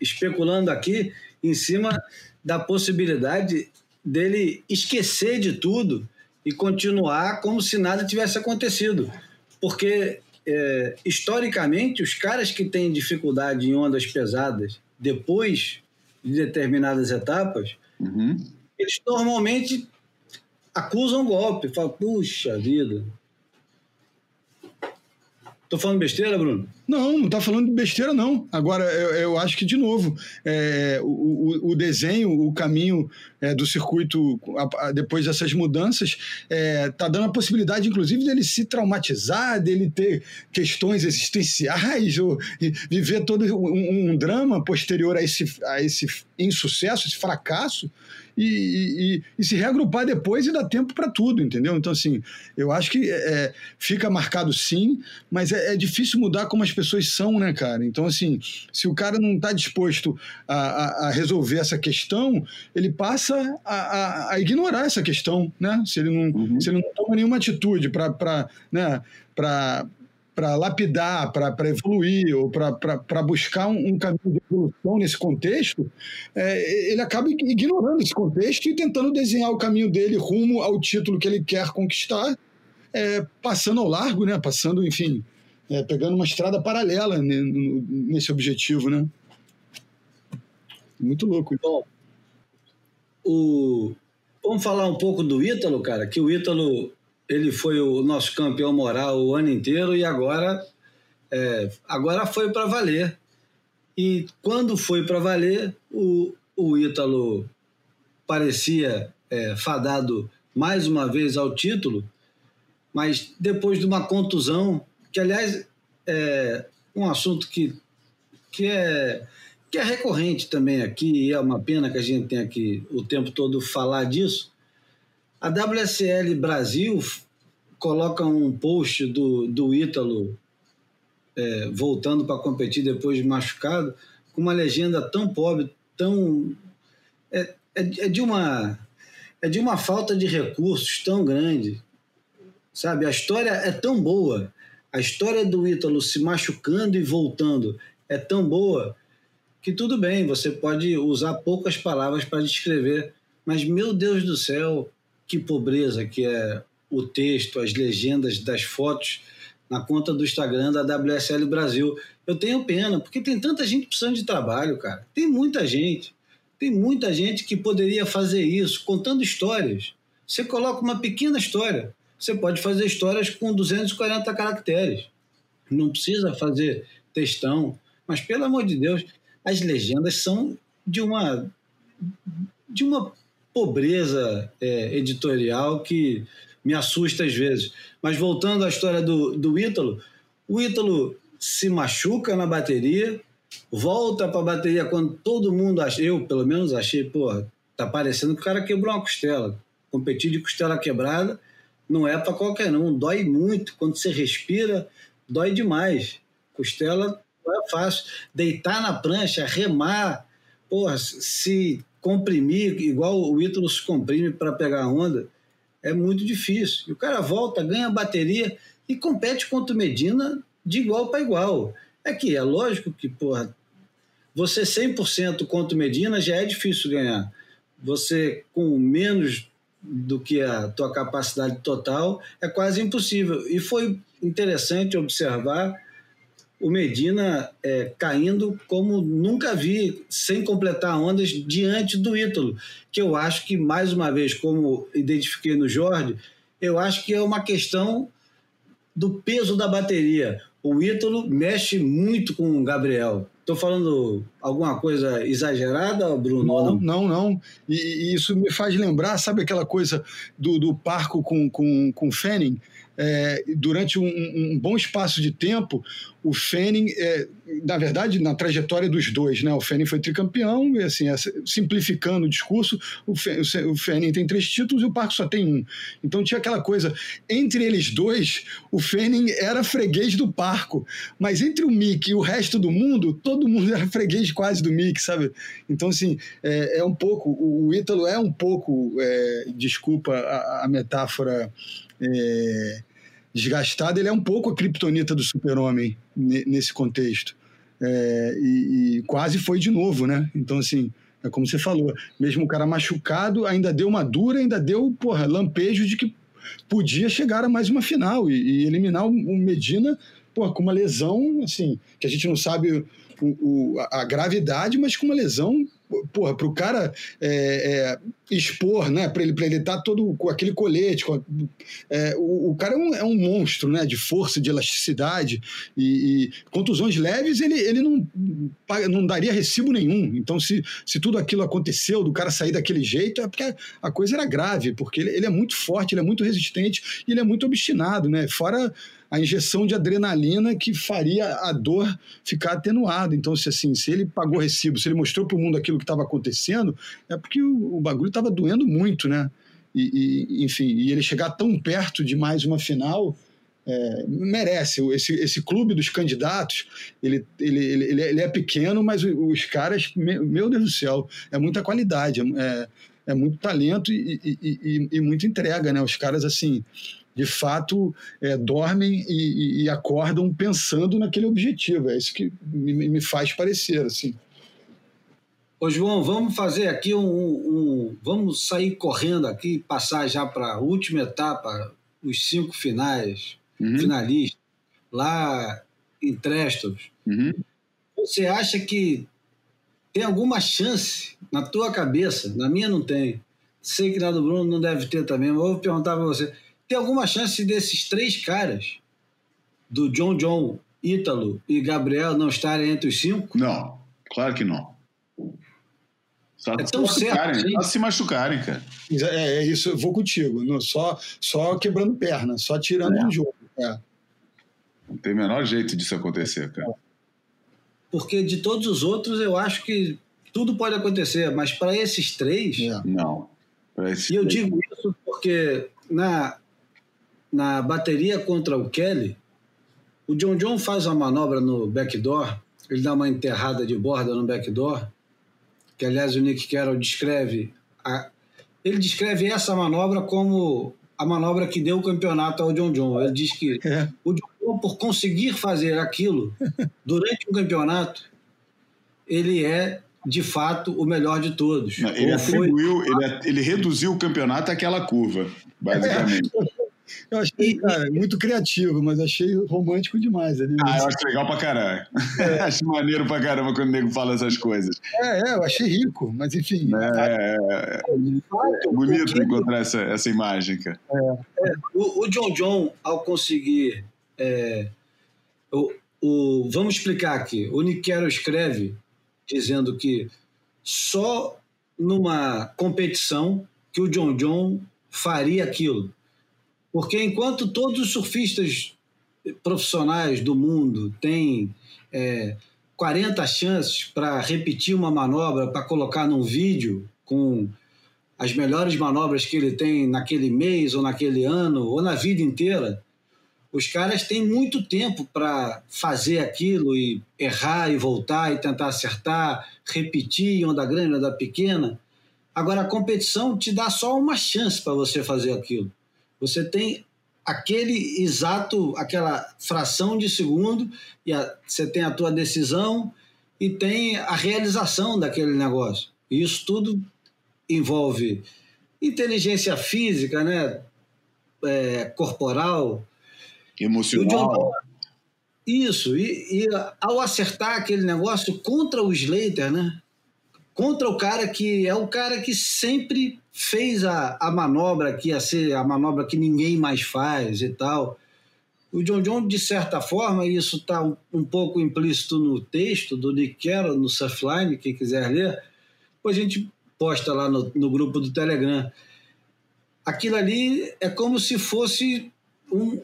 especulando aqui em cima da possibilidade dele esquecer de tudo e continuar como se nada tivesse acontecido. Porque, é, historicamente, os caras que têm dificuldade em ondas pesadas depois de determinadas etapas, Uhum. eles normalmente acusam golpe. Falam, puxa vida. Tô falando besteira, Bruno? Não, não está falando de besteira, não. Agora, eu, eu acho que, de novo, é, o, o- desenho, o caminho é, do circuito, a- a- depois dessas mudanças, está dando a possibilidade, inclusive, dele se traumatizar, dele ter questões existenciais, ou viver todo um, um drama posterior a esse, a esse insucesso, esse fracasso, e, e- e- se reagrupar depois e dar tempo para tudo, entendeu? Então, assim, eu acho que é, fica marcado sim, mas é, é difícil mudar como as pessoas são, né, cara? Então, assim, se o cara não está disposto a, a- a resolver essa questão, ele passa a, a- a ignorar essa questão, né? Se ele não, Uhum. se ele não toma nenhuma atitude para né, pra- pra lapidar, para evoluir ou para buscar um, um caminho de evolução nesse contexto, é, ele acaba ignorando esse contexto e tentando desenhar o caminho dele rumo ao título que ele quer conquistar, é, passando ao largo, né? Passando, enfim, é, pegando uma estrada paralela nesse objetivo, né? Muito louco. Bom, o... vamos falar um pouco do Ítalo, cara, que o Ítalo ele foi o nosso campeão moral o ano inteiro e agora, é, agora foi para valer. E quando foi para valer, o, o Ítalo parecia é, fadado mais uma vez ao título, mas depois de uma contusão, que aliás é um assunto que, que, é, que é recorrente também aqui, e é uma pena que a gente tenha que o tempo todo falar disso. A WSL Brasil coloca um post do, do Ítalo é, voltando para competir depois de machucado, com uma legenda tão pobre, tão. É, é, é de uma. É de uma falta de recursos tão grande. Sabe? A história é tão boa. A história do Ítalo se machucando e voltando é tão boa que tudo bem, você pode usar poucas palavras para descrever, mas meu Deus do céu, que pobreza que é o texto, as legendas das fotos na conta do Instagram da WSL Brasil. Eu tenho pena, porque tem tanta gente precisando de trabalho, cara. Tem muita gente. Tem muita gente que poderia fazer isso, contando histórias. Você coloca uma pequena história. Você pode fazer histórias com 240 caracteres. Não precisa fazer textão. Mas, pelo amor de Deus, as legendas são de uma, de uma pobreza é, editorial que me assusta às vezes. Mas voltando à história do, do Ítalo, o Ítalo se machuca na bateria, volta para a bateria quando todo mundo acha, eu pelo menos achei, pô, tá parecendo que o cara quebrou uma costela. Competir de costela quebrada não é para qualquer um, dói muito. Quando você respira, dói demais. Costela não é fácil. Deitar na prancha, remar, porra, se comprimir, igual o Ítalo se comprime para pegar a onda, é muito difícil. E o cara volta, ganha bateria e compete contra o Medina de igual para igual. É que é lógico que, porra, você 100% contra o Medina já é difícil ganhar. você com menos do que a tua capacidade total é quase impossível. E foi interessante observar o Medina é, caindo como nunca vi, sem completar ondas, diante do Ítalo, que eu acho que, mais uma vez, como identifiquei no Jorge, eu acho que é uma questão do peso da bateria. O Ítalo mexe muito com o Gabriel. Estou falando alguma coisa exagerada, Bruno? Não, não, não. E, e, isso me faz lembrar, sabe aquela coisa do, do Parco com, com, com Fanning? É, durante um, um, bom espaço de tempo, o Fanning, é, na verdade, na trajetória dos dois, né? O Fanning foi tricampeão, e assim, é, simplificando o discurso, o, Fanning tem três títulos e o Parco só tem um. Então tinha aquela coisa, entre eles dois, o Fanning era freguês do Parco, mas entre o Mick e o resto do mundo, todo mundo era freguês quase do Mick, sabe? Então, assim, é, é um pouco, o, o Ítalo é um pouco, é, desculpa a, a metáfora é, desgastado, ele é um pouco a criptonita do super-homem nesse contexto. É, e, e, quase foi de novo, né? Então, assim, é como você falou, mesmo o cara machucado, ainda deu uma dura, ainda deu, porra, lampejo de que podia chegar a mais uma final e, e eliminar o, Medina, porra, com uma lesão, assim, que a gente não sabe o, a gravidade, mas com uma lesão porra, para o cara é, é, expor, né, para ele ele estar tá todo com aquele colete, com a, é, o, o, cara é um, é um, monstro, né, de força, de elasticidade e, e, contusões leves ele, ele não não daria recibo nenhum. Então se, se tudo aquilo aconteceu do cara sair daquele jeito é porque a coisa era grave, porque ele, ele é muito forte, ele é muito resistente e ele é muito obstinado, né? Fora a injeção de adrenalina que faria a dor ficar atenuada. Então, se assim, se ele pagou recibo, se ele mostrou para o mundo aquilo que estava acontecendo, é porque o, o bagulho estava doendo muito, né? E, e, enfim, e ele chegar tão perto de mais uma final é, merece. Esse, esse clube dos candidatos, ele, ele, ele, ele é pequeno, mas os caras, meu Deus do céu, é muita qualidade, é, é muito talento e, e, e, e muita entrega, né? Os caras, assim, de fato é, dormem e, e, acordam pensando naquele objetivo. É isso que me, me, faz parecer assim. Ô João, vamos fazer aqui um, um vamos sair correndo aqui, passar já para a última etapa, os cinco finais, uhum. finalistas lá em Trestos. Uhum. Você acha que tem alguma chance na tua cabeça? Na minha não tem. Sei que na do Bruno não deve ter também, mas vou perguntar para você tem alguma chance desses três caras, do John John, Ítalo e Gabriel, não estarem entre os cinco? Não, claro que não. Só é tão se certo, só se machucarem, cara. É, é, isso, eu vou contigo. Não, só, só quebrando perna, só tirando é. um jogo. É. Não tem o menor jeito disso acontecer, cara. Porque de todos os outros, eu acho que tudo pode acontecer, mas para esses três. É. Não. Esses e eu três... digo isso porque na, na bateria contra o Kelly, o John John faz uma manobra no backdoor, ele dá uma enterrada de borda no backdoor, que aliás o Nick Carroll descreve. A, ele descreve essa manobra como a manobra que deu o campeonato ao John John. Ele diz que é. o John John, por conseguir fazer aquilo durante o campeonato, ele é de fato o melhor de todos. Não, ele atribuiu, foi... ele, ele reduziu o campeonato àquela curva, basicamente. É. [laughs] Eu achei, cara, muito criativo, mas achei romântico demais. Ali, ah, eu acho legal pra caralho. É. [laughs] acho maneiro pra caramba quando o nego fala essas coisas. É, é eu achei rico, mas enfim. É, é, é, é bonito encontrar essa, essa imagem, cara. É. O, o, John John, ao conseguir. o, o, vamos explicar aqui. O Niquero escreve dizendo que só numa competição que o John John faria aquilo. Porque enquanto todos os surfistas profissionais do mundo têm é, 40 chances para repetir uma manobra, para colocar num vídeo com as melhores manobras que ele tem naquele mês ou naquele ano ou na vida inteira, os caras têm muito tempo para fazer aquilo e errar e voltar e tentar acertar, repetir onda grande, onda pequena. Agora a competição te dá só uma chance para você fazer aquilo. Você tem aquele exato, aquela fração de segundo, e a, você tem a tua decisão e tem a realização daquele negócio. E isso tudo envolve inteligência física, né? É, corporal. Emocional. Isso, e, e, ao acertar aquele negócio contra o Slater, né? Contra o cara que é o cara que sempre fez a, a manobra que ia ser a manobra que ninguém mais faz e tal. O John John, de certa forma, e isso está um, um, pouco implícito no texto do Nick Carroll, no Surfline, quem quiser ler, depois a gente posta lá no, no grupo do Telegram. Aquilo ali é como se fosse um,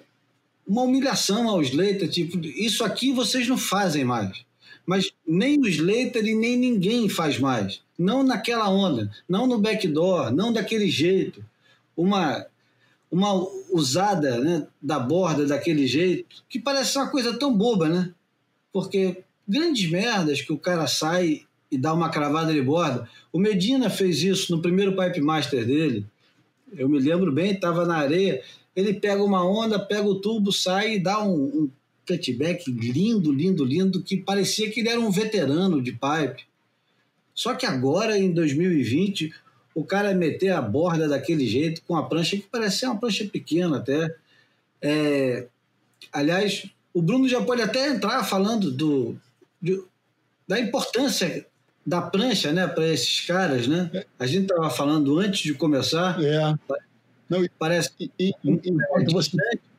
uma humilhação aos Slater, tipo, isso aqui vocês não fazem mais. Mas nem os Slater e nem ninguém faz mais. Não naquela onda, não no backdoor, não daquele jeito. Uma uma usada né, da borda daquele jeito, que parece uma coisa tão boba, né? Porque grandes merdas que o cara sai e dá uma cravada de borda. O Medina fez isso no primeiro Pipe Master dele. Eu me lembro bem, estava na areia, ele pega uma onda, pega o tubo, sai e dá um, um cutback lindo, lindo, lindo, que parecia que ele era um veterano de pipe. Só que agora, em 2020, o cara meter a borda daquele jeito, com a prancha que parece ser uma prancha pequena até. É, aliás, o Bruno já pode até entrar falando do, de, da importância da prancha né, para esses caras. Né? A gente estava falando antes de começar. É. Não, parece e, e, enquanto você.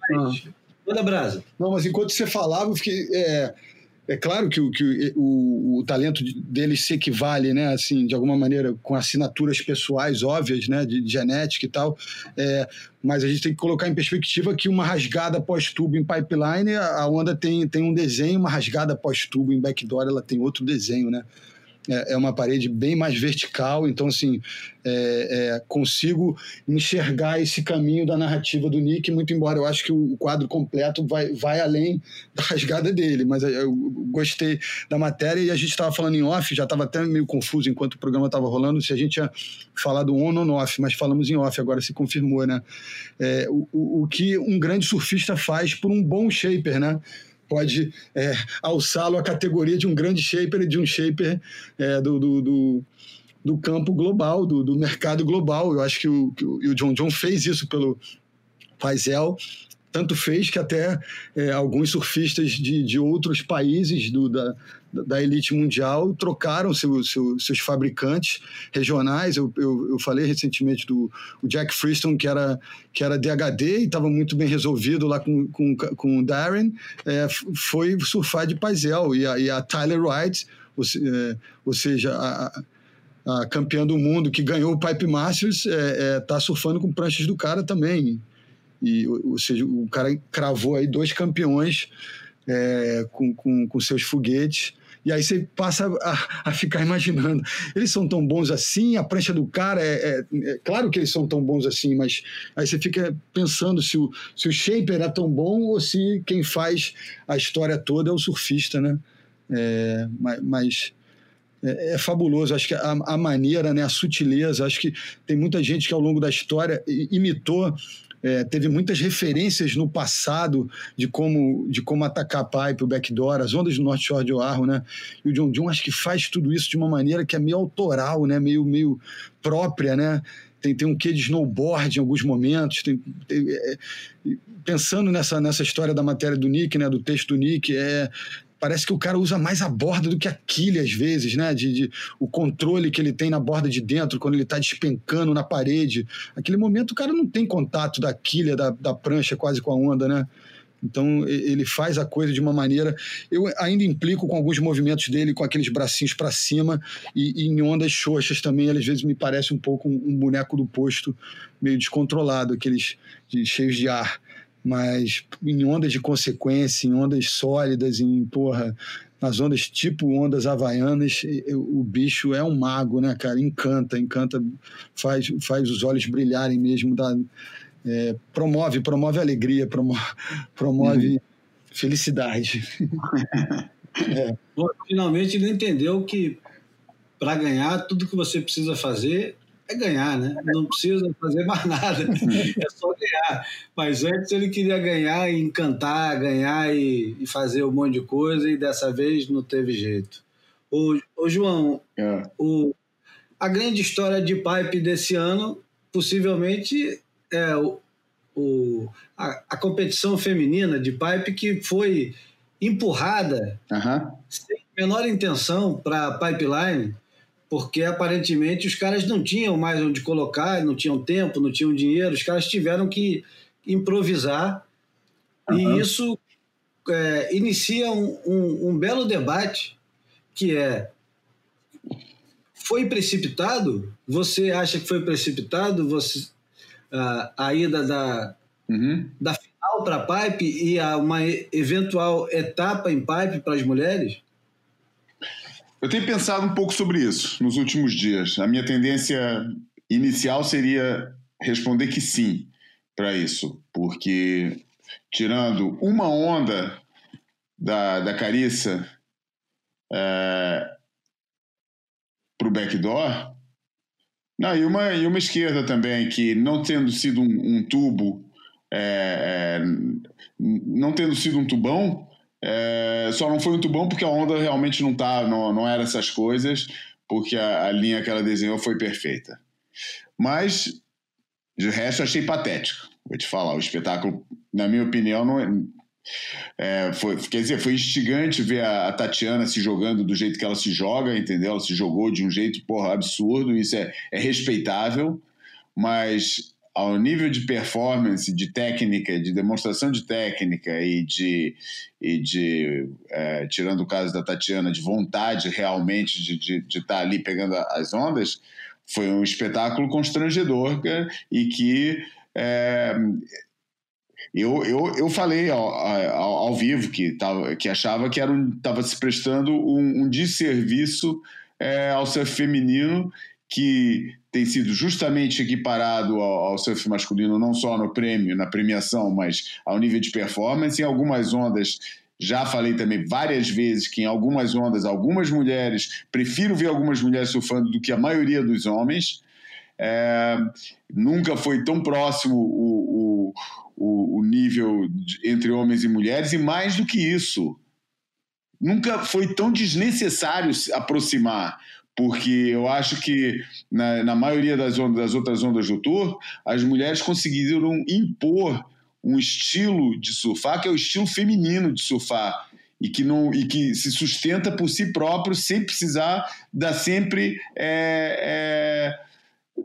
Mas... Ah. Manda brasa. Não, mas enquanto você falava, eu fiquei. É, é claro que, o, que o, o, talento deles se equivale, né, assim, de alguma maneira, com assinaturas pessoais óbvias, né, de, de genética e tal, é, mas a gente tem que colocar em perspectiva que uma rasgada pós-tubo em pipeline, a onda tem, tem um desenho, uma rasgada pós-tubo em backdoor, ela tem outro desenho, né? É, é uma parede bem mais vertical, então assim é, é, consigo enxergar esse caminho da narrativa do Nick, muito embora eu acho que o quadro completo vai, vai além da rasgada dele, mas eu gostei da matéria e a gente estava falando em off, já estava até meio confuso enquanto o programa estava rolando, se a gente tinha falado on ou off, mas falamos em off, agora se confirmou, né? É, o, o que um grande surfista faz por um bom shaper, né? Pode é, alçá-lo à categoria de um grande shaper e de um shaper é, do, do, do, do, campo global, do, do, mercado global. Eu acho que o, que o John John fez isso pelo Paisel tanto fez que até é, alguns surfistas de, de outros países do, da, da elite mundial trocaram seu, seu, seus fabricantes regionais. Eu, eu, eu, falei recentemente do Jack Freestone, que era, que era DHD e estava muito bem resolvido lá com, com, com o Darren, é, foi surfar de Paisel. E a, e a Tyler Wright, ou, é, ou seja, a, a campeã do mundo que ganhou o Pipe Masters, está é, é, tá surfando com pranchas do cara também. E, ou seja, o cara cravou aí dois campeões é, com, com, com, seus foguetes. E aí você passa a, a, ficar imaginando, eles são tão bons assim? A prancha do cara é, é, é, Claro que eles são tão bons assim, mas aí você fica pensando se o, se o shaper é tão bom ou se quem faz a história toda é o surfista, né? É, mas, é, é, fabuloso. Acho que a, a, maneira, né, a sutileza, acho que tem muita gente que ao longo da história imitou é, teve muitas referências no passado de como, de como atacar a pipe, o backdoor, as ondas do North Shore de Oahu, né? E o John John acho que faz tudo isso de uma maneira que é meio autoral, né? Meio, meio própria, né? Tem, tem um quê de snowboard em alguns momentos. Tem, tem, é, pensando nessa, nessa história da matéria do Nick, né? Do texto do Nick, é, parece que o cara usa mais a borda do que a quilha às vezes, né? De, de, o controle que ele tem na borda de dentro quando ele está despencando na parede. Aquele momento o cara não tem contato da quilha, da, da prancha quase com a onda, né? Então ele faz a coisa de uma maneira. Eu ainda implico com alguns movimentos dele, com aqueles bracinhos para cima e, e, em ondas xoxas também. Às vezes me parece um pouco um, um boneco do posto meio descontrolado, aqueles de, cheios de ar mas em ondas de consequência, em ondas sólidas, em porra, nas ondas tipo ondas havaianas, o bicho é um mago, né, cara? Encanta, encanta, faz, faz os olhos brilharem mesmo, dá, é, promove, promove alegria, promove, [laughs] promove uhum. felicidade. [laughs] é. Bom, finalmente ele entendeu que para ganhar, tudo que você precisa fazer é ganhar, né? Não precisa fazer mais nada, [laughs] é só ganhar. Mas antes ele queria ganhar e encantar, ganhar e, e fazer um monte de coisa, e dessa vez não teve jeito. Ô, ô João, é. o, a grande história de pipe desse ano, possivelmente, é o, o a, a, competição feminina de pipe que foi empurrada uhum. sem menor intenção para a pipeline, porque aparentemente os caras não tinham mais onde colocar, não tinham tempo, não tinham dinheiro, os caras tiveram que improvisar. Uhum. E isso é, inicia um, um, um belo debate que é foi precipitado? Você acha que foi precipitado? Você a, a ida da, uhum. da final para a pipe e a uma eventual etapa em pipe para as mulheres? Eu tenho pensado um pouco sobre isso nos últimos dias. A minha tendência inicial seria responder que sim para isso, porque tirando uma onda da, da Carissa é, para o backdoor, não, e, uma, e uma esquerda também, que não tendo sido um, um tubo, é, não tendo sido um tubão, é, só não foi um tubão porque a onda realmente não tá, não, não era essas coisas, porque a, a linha que ela desenhou foi perfeita. Mas, de resto, achei patético. Vou te falar, o espetáculo, na minha opinião, não é, é, foi, quer dizer, foi instigante ver a, a, Tatiana se jogando do jeito que ela se joga, entendeu? Ela se jogou de um jeito, porra, absurdo, isso é, é respeitável, mas ao nível de performance, de técnica, de demonstração de técnica e de, e de é, tirando o caso da Tatiana, de vontade realmente de estar de, de tá ali pegando as ondas, foi um espetáculo constrangedor cara, e que é, eu, eu, eu falei ao, ao, ao, vivo que, tava, que achava que estava se prestando um, um desserviço é, ao surf feminino que tem sido justamente equiparado ao, ao surf masculino, não só no prêmio, na premiação, mas ao nível de performance. Em algumas ondas, já falei também várias vezes que em algumas ondas, algumas mulheres, prefiro ver algumas mulheres surfando do que a maioria dos homens. É, nunca foi tão próximo o, o, o nível de, entre homens e mulheres, e mais do que isso, nunca foi tão desnecessário se aproximar porque eu acho que na, na maioria das, ondas, das outras ondas do tour, as mulheres conseguiram impor um estilo de surfar que é o estilo feminino de surfar e que não e que se sustenta por si próprio sem precisar dar sempre é, é,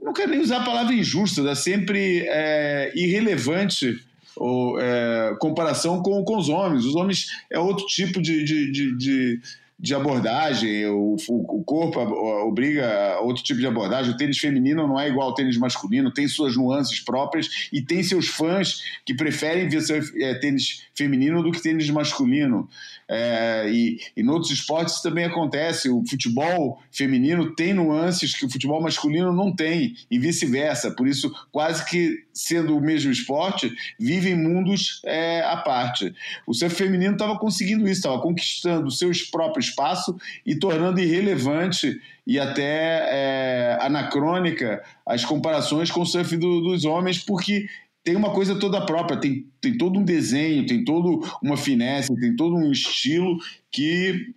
não quero nem usar a palavra injusta, dá sempre é, irrelevante ou, é, comparação com, com os homens. Os homens é outro tipo de, de, de, de de abordagem, o, o corpo obriga a outro tipo de abordagem. O tênis feminino não é igual ao tênis masculino, tem suas nuances próprias e tem seus fãs que preferem ver seu, é, tênis feminino do que tênis masculino. É, e, e em outros esportes também acontece. O futebol feminino tem nuances que o futebol masculino não tem, e vice-versa. Por isso, quase que sendo o mesmo esporte, vivem mundos é, à parte. O surf feminino estava conseguindo isso, estava conquistando o seu próprio espaço e tornando irrelevante e até é, anacrônica as comparações com o surf do, dos homens, porque tem uma coisa toda própria, tem, tem todo um desenho, tem toda uma finesse, tem todo um estilo que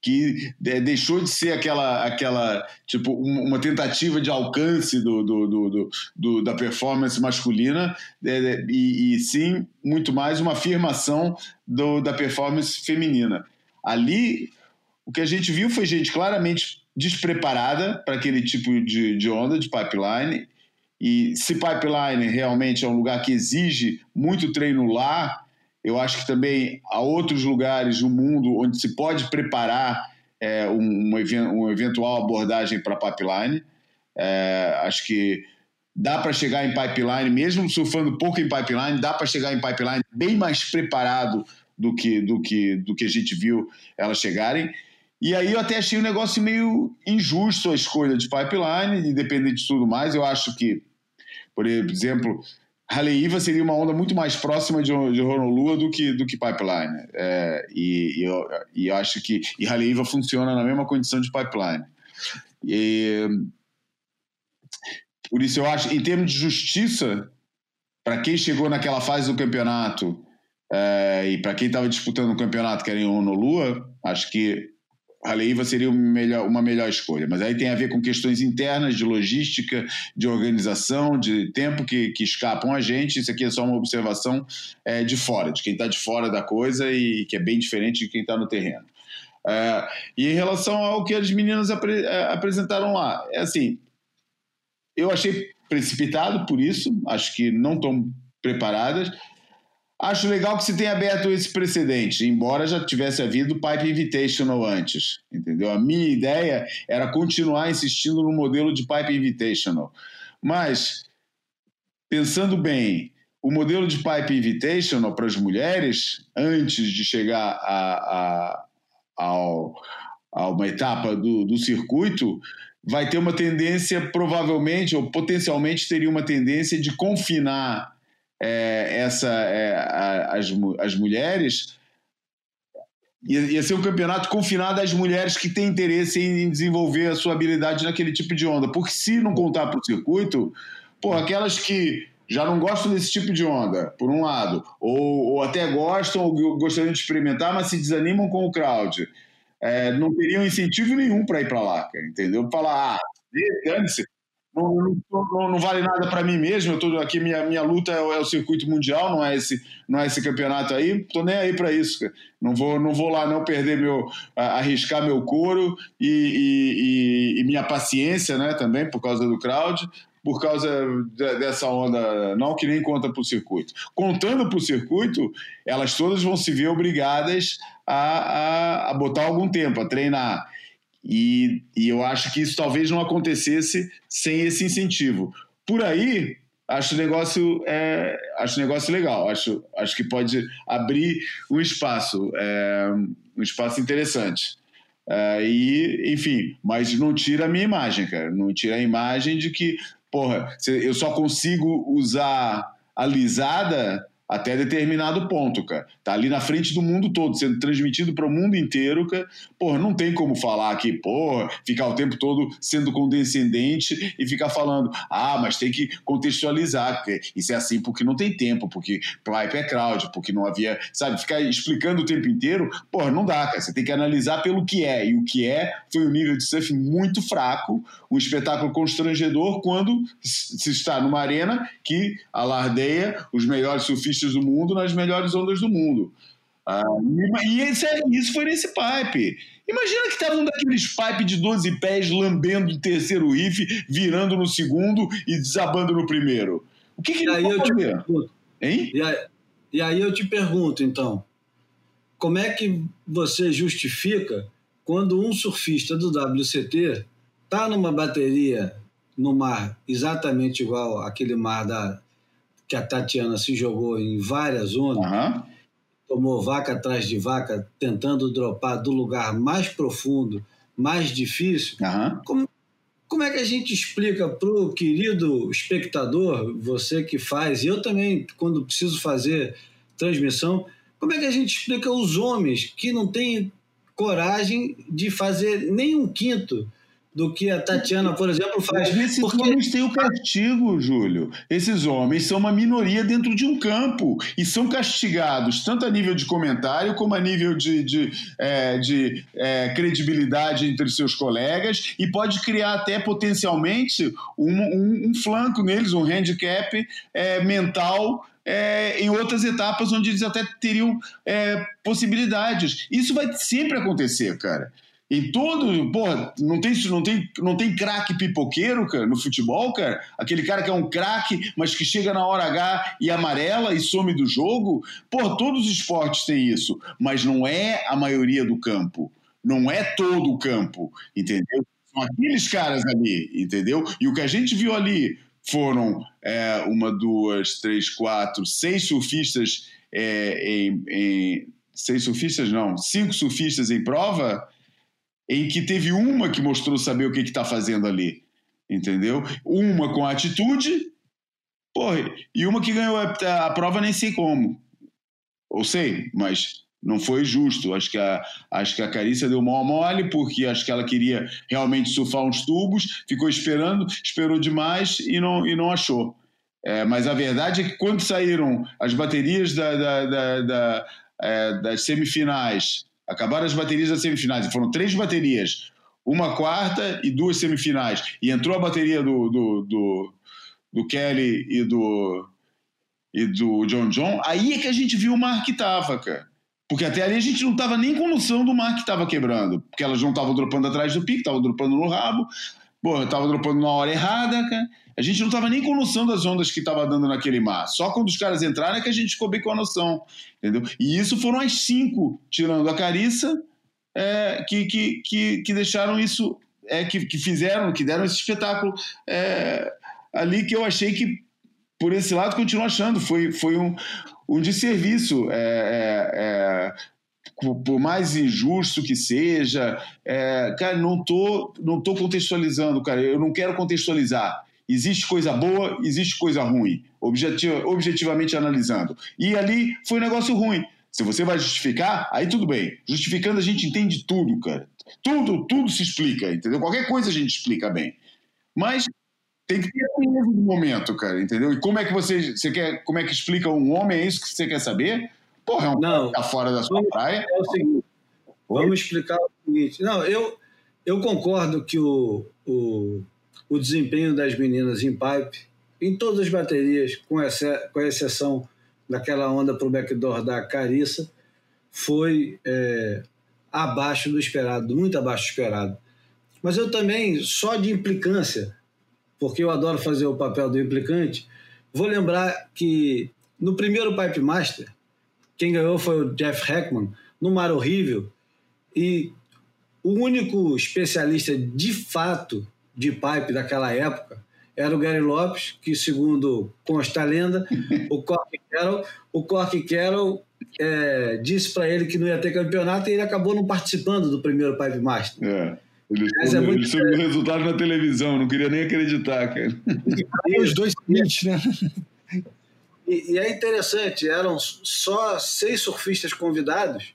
que deixou de ser aquela, aquela tipo, uma tentativa de alcance do, do, do, do da performance masculina e, e, sim muito mais uma afirmação da performance feminina. Ali, o que a gente viu foi gente claramente despreparada para aquele tipo de, de onda de pipeline e se pipeline realmente é um lugar que exige muito treino lá, eu acho que também há outros lugares no mundo onde se pode preparar é, um, uma, eventual abordagem para pipeline. É, acho que dá para chegar em pipeline, mesmo surfando pouco em pipeline, dá para chegar em pipeline bem mais preparado do que, do que, do que a gente viu elas chegarem. E aí eu até achei um negócio meio injusto a escolha de pipeline, independente de tudo mais. Eu acho que por exemplo, Haleiwa seria uma onda muito mais próxima de, de Honolulu do que, do que Pipeline. É, e, e, eu, e eu acho que e Haleiwa funciona na mesma condição de Pipeline. E, por isso eu acho, em termos de justiça, para quem chegou naquela fase do campeonato é, e para quem estava disputando o campeonato que era em Honolulu, acho que Haleiva seria uma melhor, uma melhor escolha. Mas aí tem a ver com questões internas de logística, de organização, de tempo que, que escapam a gente. Isso aqui é só uma observação é, de fora, de quem está de fora da coisa e que é bem diferente de quem está no terreno. É, e em relação ao que as meninas apre, é, apresentaram lá, é assim, eu achei precipitado por isso, acho que não estão preparadas. Acho legal que se tenha aberto esse precedente, embora já tivesse havido Pipe Invitational antes, entendeu? A minha ideia era continuar insistindo no modelo de Pipe Invitational. Mas, pensando bem, o modelo de Pipe Invitational para as mulheres, antes de chegar a, a, ao, a uma etapa do, do circuito, vai ter uma tendência, provavelmente, ou potencialmente teria uma tendência de confinar é, essa, é, a, as, as mulheres, ia, ia, ser um campeonato confinado às mulheres que têm interesse em desenvolver a sua habilidade naquele tipo de onda. Porque se não contar para o circuito, pô, aquelas que já não gostam desse tipo de onda, por um lado, ou, ou até gostam ou gostariam de experimentar, mas se desanimam com o crowd, é, não teriam incentivo nenhum para ir para lá, entendeu? Falar, ah, dane-se, não, não, não, vale nada para mim mesmo. Eu tô aqui, minha, minha luta é o, é o, circuito mundial, não é esse, não é esse campeonato aí. Tô nem aí para isso. Cara. Não vou, não vou lá não perder meu, arriscar meu couro e, e, e, e, minha paciência, né? Também por causa do crowd, por causa de, dessa onda, não que nem conta para o circuito. Contando para o circuito, elas todas vão se ver obrigadas a, a, a botar algum tempo, a treinar. E, e eu acho que isso talvez não acontecesse sem esse incentivo. Por aí, acho o negócio, é, acho negócio legal, acho, acho que pode abrir um espaço, é, um espaço interessante. É, e, enfim, mas não tira a minha imagem, cara. Não tira a imagem de que, porra, eu só consigo usar a lisada até determinado ponto, cara. Tá ali na frente do mundo todo, sendo transmitido para o mundo inteiro, cara. Porra, não tem como falar aqui, porra, ficar o tempo todo sendo condescendente e ficar falando, ah, mas tem que contextualizar, porque isso é assim porque não tem tempo, porque pipe é crowd, porque não havia, sabe, ficar explicando o tempo inteiro, porra, não dá, cara. Você tem que analisar pelo que é. E o que é foi um nível de surf muito fraco, um espetáculo constrangedor quando se está numa arena que alardeia os melhores surfistas do mundo nas melhores ondas do mundo. Ah, e esse, é, isso foi nesse pipe. Imagina que estava um daqueles pipe de 12 pés lambendo o terceiro riff, virando no segundo e desabando no primeiro. O que, que ele aí pergunto, hein? E aí, e aí eu te pergunto, então, como é que você justifica quando um surfista do WCT está numa bateria no mar exatamente igual aquele mar da, que a Tatiana se jogou em várias zonas, uhum. tomou vaca atrás de vaca, tentando dropar do lugar mais profundo, mais difícil. Uhum. Como, como é que a gente explica para o querido espectador, você que faz, e eu também, quando preciso fazer transmissão, como é que a gente explica os homens que não têm coragem de fazer nem um quinto do que a Tatiana, por exemplo, faz. Mas esses porque... homens têm o castigo, Júlio. Esses homens são uma minoria dentro de um campo e são castigados tanto a nível de comentário como a nível de, de, é, de é, credibilidade entre seus colegas e pode criar até potencialmente um, um, um flanco neles, um handicap é, mental é, em outras etapas onde eles até teriam é, possibilidades. Isso vai sempre acontecer, cara. Em todo. Porra, não tem, não tem, não tem craque pipoqueiro, cara, no futebol, cara? Aquele cara que é um craque, mas que chega na hora H e amarela e some do jogo. Porra, todos os esportes têm isso, mas não é a maioria do campo. Não é todo o campo, entendeu? São aqueles caras ali, entendeu? E o que a gente viu ali foram é, uma, duas, três, quatro, seis surfistas é, em, em. Seis surfistas, não, cinco surfistas em prova em que teve uma que mostrou saber o que está fazendo ali, entendeu? Uma com atitude, porra, e uma que ganhou a, a, prova nem sei como. Ou sei, mas não foi justo. Acho que a, acho que a Carícia deu mó mole, porque acho que ela queria realmente surfar uns tubos, ficou esperando, esperou demais e não, e não achou. É, mas a verdade é que quando saíram as baterias da, da, da, da é, das semifinais Acabaram as baterias das semifinais. Foram três baterias. Uma quarta e duas semifinais. E entrou a bateria do, do, do, do Kelly e do, e do John John. Aí é que a gente viu o Mark que tava, cara. Porque até ali a gente não estava nem com noção do mar que estava quebrando. Porque elas não estavam dropando atrás do pique, estavam dropando no rabo. Porra, estava dropando na hora errada, cara. A gente não estava nem com noção das ondas que estava dando naquele mar. Só quando os caras entraram é que a gente ficou bem com a noção. Entendeu? E isso foram as cinco, tirando a Carissa, é, que, que, que, que, deixaram isso, é, que, que fizeram, que deram esse espetáculo é, ali que eu achei que, por esse lado, continuo achando. Foi, foi um, um desserviço. É, é, é, por mais injusto que seja, é, cara, não tô, não tô contextualizando, cara. Eu não quero contextualizar. Existe coisa boa, existe coisa ruim, objetiva, objetivamente analisando. E ali foi um negócio ruim. Se você vai justificar, aí tudo bem. Justificando a gente entende tudo, cara. Tudo, tudo se explica, entendeu? Qualquer coisa a gente explica bem. Mas tem que ter um no momento, cara, entendeu? E como é que você, você quer, como é que explica um homem? É isso que você quer saber? Porra, é um não, tá fora da sua praia. É o seguinte, vamos explicar o seguinte. Não, eu, eu concordo que o, o, o desempenho das meninas em pipe, em todas as baterias, com, essa, com exceção daquela onda para o backdoor da Carissa, foi é, abaixo do esperado, muito abaixo do esperado. Mas eu também, só de implicância, porque eu adoro fazer o papel do implicante, vou lembrar que no primeiro Pipe Master, quem ganhou foi o Jeff Heckman, no Mar Horrível, e o único especialista de fato de pipe daquela época era o Gary Lopes, que segundo consta a lenda, [laughs] o Cork Carroll, o Cork Carroll é, disse para ele que não ia ter campeonato e ele acabou não participando do primeiro Pipe Master. É. Ele, soube, é ele soube o resultado na televisão, não queria nem acreditar, cara. E os dois seguintes, né? [laughs] E, e, é interessante, eram só seis surfistas convidados.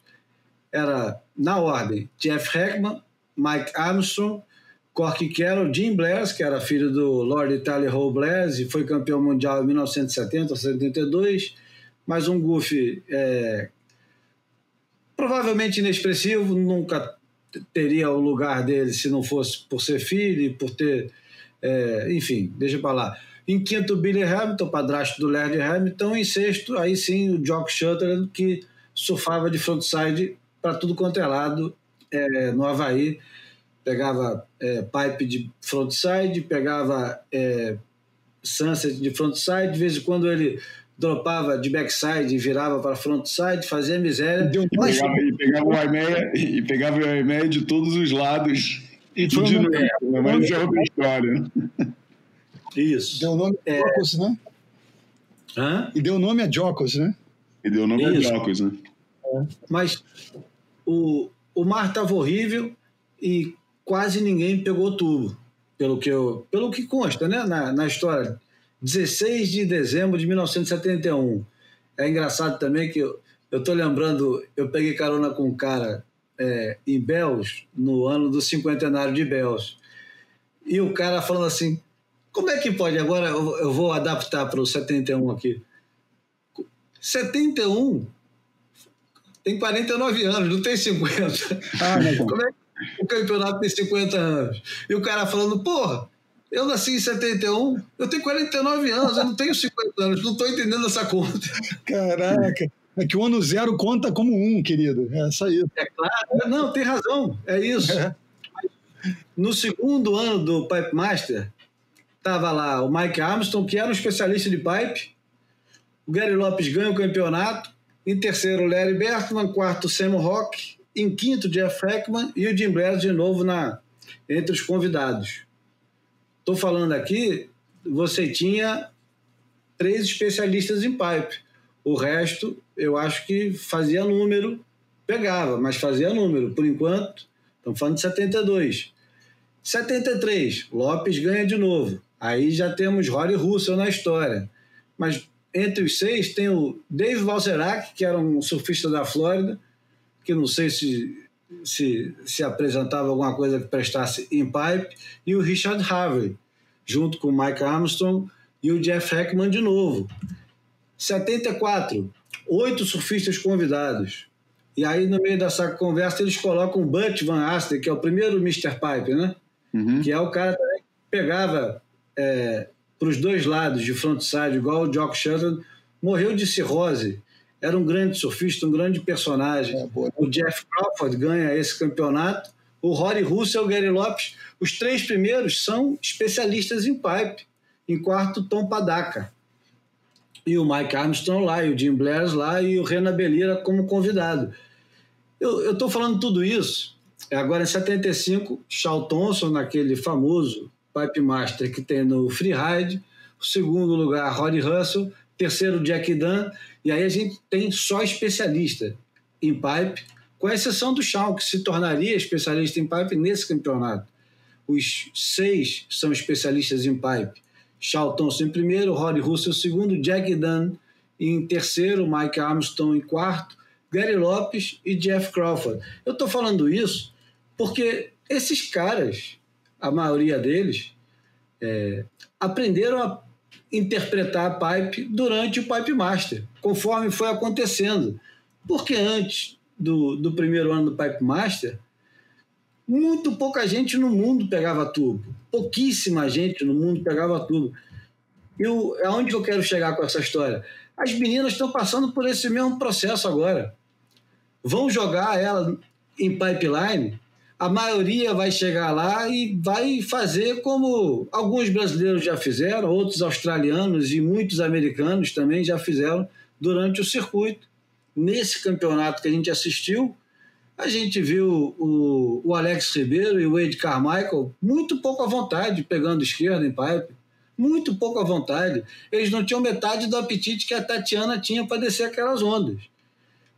Era, na ordem, Jeff Heckman, Mike Armstrong, Corky Carroll, Jim Blair, que era filho do Lord Italy Hall e foi campeão mundial em 1970 72, mais um goofy é, provavelmente inexpressivo, nunca teria o lugar dele se não fosse por ser filho e por ter. É, enfim, deixa para lá. Em quinto, Billy Hamilton, padrasto do Laird Hamilton. Em sexto, aí sim, o Jock Shutter, que surfava de frontside para tudo quanto é lado é, no Havaí. Pegava é, pipe de frontside, pegava é, sunset de frontside. De vez em quando ele dropava de backside, virava para frontside, fazia miséria. E pegava, e pegava o Armeia e pegava o Armeia de todos os lados. E de novo, né? mas isso é outra história. Isso. Deu o nome a Jocos, né? Hã? E deu nome a Jocos, né? E deu o nome isso. a Jocos, né? É. Mas o, o mar estava horrível e quase ninguém pegou tubo, pelo que, eu, pelo que consta né, na, na história 16 de dezembro de 1971. É engraçado também que eu, eu tô lembrando, eu peguei carona com um cara é, em Bells, no ano do cinquentenário de Bells. E o cara falando assim: como é que pode? Agora eu, eu vou adaptar para o 71 aqui. 71 tem 49 anos, não tem 50. Ah, [laughs] Como é que o campeonato tem 50 anos? E o cara falando, porra, eu nasci em 71, eu tenho 49 anos, eu não tenho 50 anos, não estou entendendo essa conta. Caraca, é que o ano zero conta como um, querido. É só isso. É claro, não, tem razão, é isso. É. No segundo ano do Pipe Master, estava lá o Mike Armstrong, que era um especialista de pipe, o Gary Lopes ganha o campeonato, em terceiro, Larry Bertman, quarto, Sam Rock, em quinto, Jeff Heckman e o Jim Blair de novo na, entre os convidados. Estou falando aqui, você tinha três especialistas em pipe. O resto, eu acho que fazia número, pegava, mas fazia número. Por enquanto, estamos falando de 72. 73, Lopes ganha de novo. Aí já temos Rory Russell na história. Mas entre os seis tem o Dave Valserac, que era um surfista da Flórida, que não sei se se, se apresentava alguma coisa que prestasse em pipe, e o Richard Harvey, junto com o Mike Armstrong e o Jeff Heckman de novo. 74, oito surfistas convidados. E aí, no meio dessa conversa, eles colocam o Butch Van Aster, que é o primeiro Mr. Pipe, né? Uhum. Que é o cara que pegava é, para os dois lados de frontside, igual o Jock Shelton, morreu de cirrose. Era um grande surfista, um grande personagem. É, o Jeff Crawford ganha esse campeonato. O Rory Russell o Gary Lopes, os três primeiros são especialistas em pipe. Em quarto, Tom Padaka e o Mike Armstrong lá, e o Jim Blair lá, e o Renan Belira como convidado. Eu estou falando tudo isso. Agora, em 75, Charles Thompson, naquele famoso Pipe Master que tem no Freeride. O segundo lugar, Roddy Russell. Terceiro, Jack Dunn. E aí a gente tem só especialista em pipe, com exceção do Shawn, que se tornaria especialista em pipe nesse campeonato. Os seis são especialistas em pipe. Charles Thompson em primeiro, Roddy Russell em segundo, Jack Dunn em terceiro, Mike Armstrong em quarto, Gary Lopes e Jeff Crawford. Eu estou falando isso porque esses caras, a maioria deles, é, aprenderam a interpretar a pipe durante o Pipe Master, conforme foi acontecendo. Porque antes do, do primeiro ano do Pipe Master, muito pouca gente no mundo pegava tubo. Pouquíssima gente no mundo pegava tubo. E o, aonde eu quero chegar com essa história? As meninas estão passando por esse mesmo processo agora vão jogar ela em pipeline, a maioria vai chegar lá e vai fazer como alguns brasileiros já fizeram, outros australianos e muitos americanos também já fizeram durante o circuito. Nesse campeonato que a gente assistiu, a gente viu o, o Alex Ribeiro e o Wade Carmichael muito pouco à vontade pegando esquerda em pipe. Muito pouco à vontade. Eles não tinham metade do apetite que a Tatiana tinha para descer aquelas ondas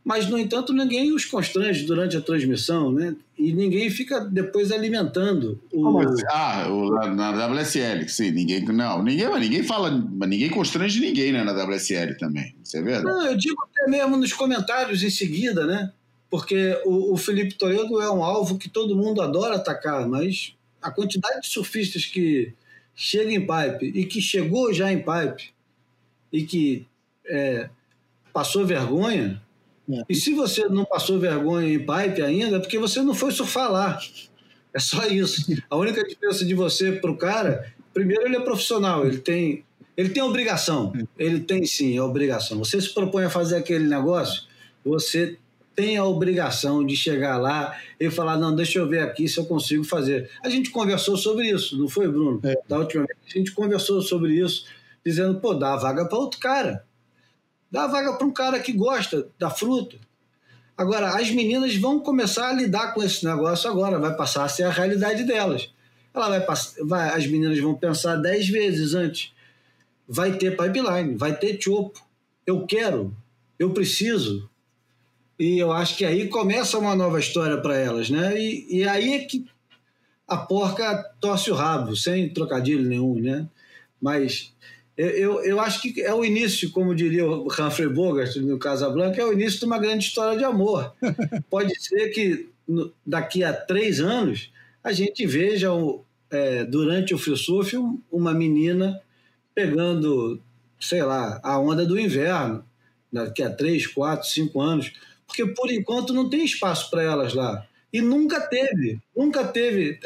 mas, no entanto, ninguém os constrange durante a transmissão, né? E ninguém fica depois alimentando o. Assim? Ah, o, na, WSL, sim, ninguém. Não, ninguém, ninguém fala, ninguém constrange ninguém né, na WSL também. Isso é verdade. Não, eu digo até mesmo nos comentários em seguida, né? Porque o, o Felipe Toledo é um alvo que todo mundo adora atacar, mas a quantidade de surfistas que chega em pipe e que chegou já em pipe e que é, passou vergonha é. E se você não passou vergonha em pipe ainda, é porque você não foi surfar lá. É só isso. A única diferença de você para o cara, primeiro ele é profissional, ele tem, ele tem obrigação. Ele tem sim a obrigação. Você se propõe a fazer aquele negócio, você tem a obrigação de chegar lá e falar: não, deixa eu ver aqui se eu consigo fazer. A gente conversou sobre isso, não foi, Bruno? É. Da última vez. A gente conversou sobre isso, dizendo: pô, dá a vaga para outro cara. Dá vaga para um cara que gosta da fruta. Agora, as meninas vão começar a lidar com esse negócio agora, vai passar a ser a realidade delas. Ela vai, vai as meninas vão pensar dez vezes antes. Vai ter pipeline, vai ter chopo. Eu quero, eu preciso. E eu acho que aí começa uma nova história para elas, né? E, e aí é que a porca torce o rabo, sem trocadilho nenhum, né? Mas eu, eu acho que é o início, como diria o Humphrey Bogart no Casablanca, é o início de uma grande história de amor. [laughs] Pode ser que daqui a três anos a gente veja é, durante o free surf uma menina pegando, sei lá, a onda do inverno, daqui a três, quatro, cinco anos, porque por enquanto não tem espaço para elas lá. E nunca teve, nunca teve.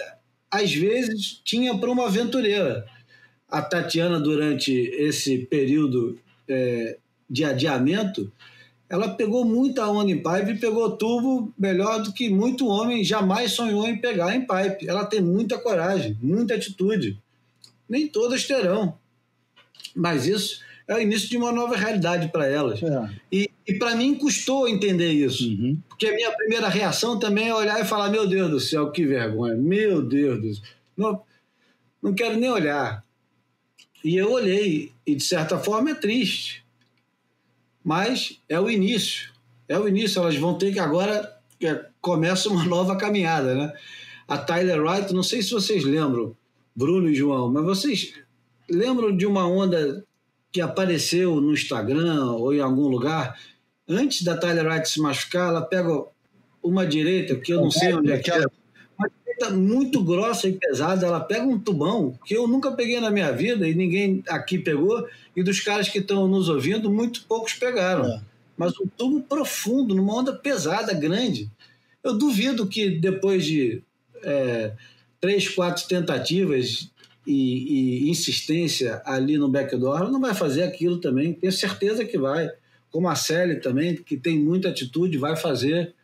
Às vezes tinha para uma aventureira a Tatiana, durante esse período é, de adiamento, ela pegou muita onda em pipe e pegou tubo melhor do que muito homem jamais sonhou em pegar em pipe. Ela tem muita coragem, muita atitude. Nem todas terão. Mas isso é o início de uma nova realidade para elas. É. E, e para mim custou entender isso. Uhum. Porque a minha primeira reação também é olhar e falar: meu Deus do céu, que vergonha, meu Deus do céu. Não, não quero nem olhar. E eu olhei, e de certa forma é triste. Mas é o início. É o início. Elas vão ter que agora é, começa uma [laughs] nova caminhada, né? A Tyler Wright, não sei se vocês lembram, Bruno e João, mas vocês lembram de uma onda que apareceu no Instagram ou em algum lugar? Antes da Tyler Wright se machucar, ela pega uma direita, que eu não sei onde é que é muito grossa e pesada, ela pega um tubão que eu nunca peguei na minha vida e ninguém aqui pegou, e dos caras que estão nos ouvindo, muito poucos pegaram. É. mas um tubo profundo, numa onda pesada, grande. Eu duvido que depois de é, três, quatro tentativas e, e, insistência ali no backdoor, ela não vai fazer aquilo também. Tenho certeza que vai. Como a Sally também, que tem muita atitude, vai fazer.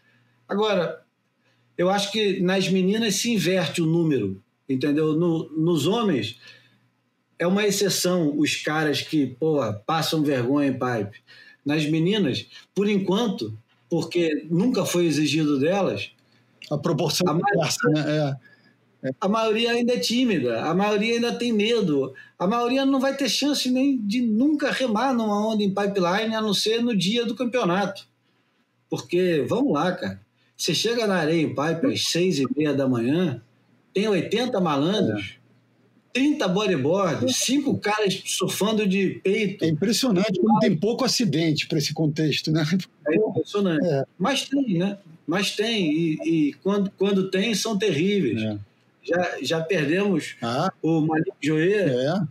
Agora, eu acho que nas meninas se inverte o número, entendeu? No, nos homens, é uma exceção os caras que, porra, passam vergonha em pipe. Nas meninas, por enquanto, porque nunca foi exigido delas. A proporção a maioria, né? É, é. A maioria ainda é tímida, a maioria ainda tem medo, a maioria não vai ter chance nem de nunca remar numa onda em pipeline, a não ser no dia do campeonato. Porque, vamos lá, cara, você chega na areia em pipe às seis e meia da manhã, tem 80 malandros, 30 bodyboards, cinco caras surfando de peito. É impressionante como tem pouco acidente para esse contexto, né? É impressionante. É. Mas tem, né? Mas tem. E, e, quando, quando tem, são terríveis. É. Já, já perdemos ah. o Malik Joer. É.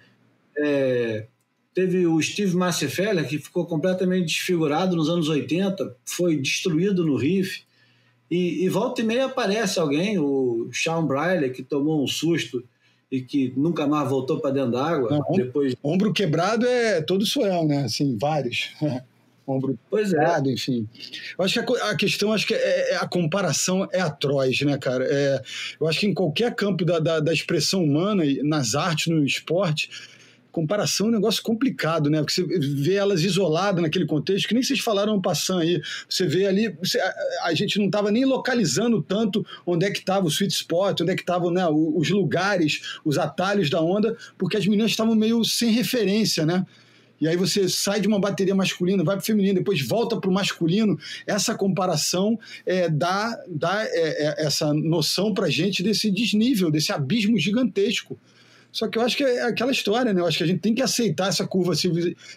é. teve o Steve Massifeller, que ficou completamente desfigurado nos anos 80, foi destruído no Riff. E, e volta e meia aparece alguém, o Sean Briley, que tomou um susto e que nunca mais voltou para dentro d'água. depois... Ombro quebrado é todo suel, né? Assim, vários. [laughs] ombro pois é. quebrado, é. enfim. Eu acho que a, a, questão, acho que é, é, a comparação é atroz, né, cara? É, eu acho que em qualquer campo da, da, da expressão humana, nas artes, no esporte, comparação é um negócio complicado, né? Porque você vê elas isoladas naquele contexto, que nem vocês falaram passando aí. Você vê ali, você, a, a, gente não estava nem localizando tanto onde é que estava o sweet spot, onde é que estavam né, os lugares, os atalhos da onda, porque as meninas estavam meio sem referência, né? E aí você sai de uma bateria masculina, vai para o feminino, depois volta para o masculino. Essa comparação é, dá, dá é, é, essa noção para gente desse desnível, desse abismo gigantesco. Só que eu acho que é aquela história, né? Eu acho que a gente tem que aceitar essa curva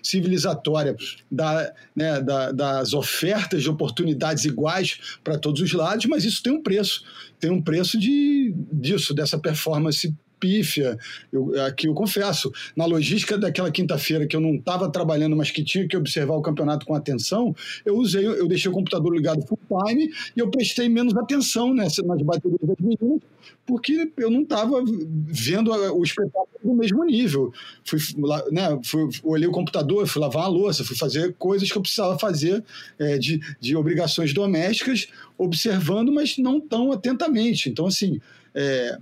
civilizatória da, né, da, das ofertas de oportunidades iguais para todos os lados, mas isso tem um preço. Tem um preço de, disso, dessa performance pífia. Eu, aqui eu confesso, na logística daquela quinta-feira que eu não estava trabalhando, mas que tinha que observar o campeonato com atenção, eu usei, eu deixei o computador ligado full time e eu prestei menos atenção nessa, nas baterias das meninas, porque eu não estava vendo o espetáculo do mesmo nível. Fui, né, fui, olhei o computador, fui lavar uma louça, fui fazer coisas que eu precisava fazer é, de, de obrigações domésticas, observando, mas não tão atentamente. Então, assim, é,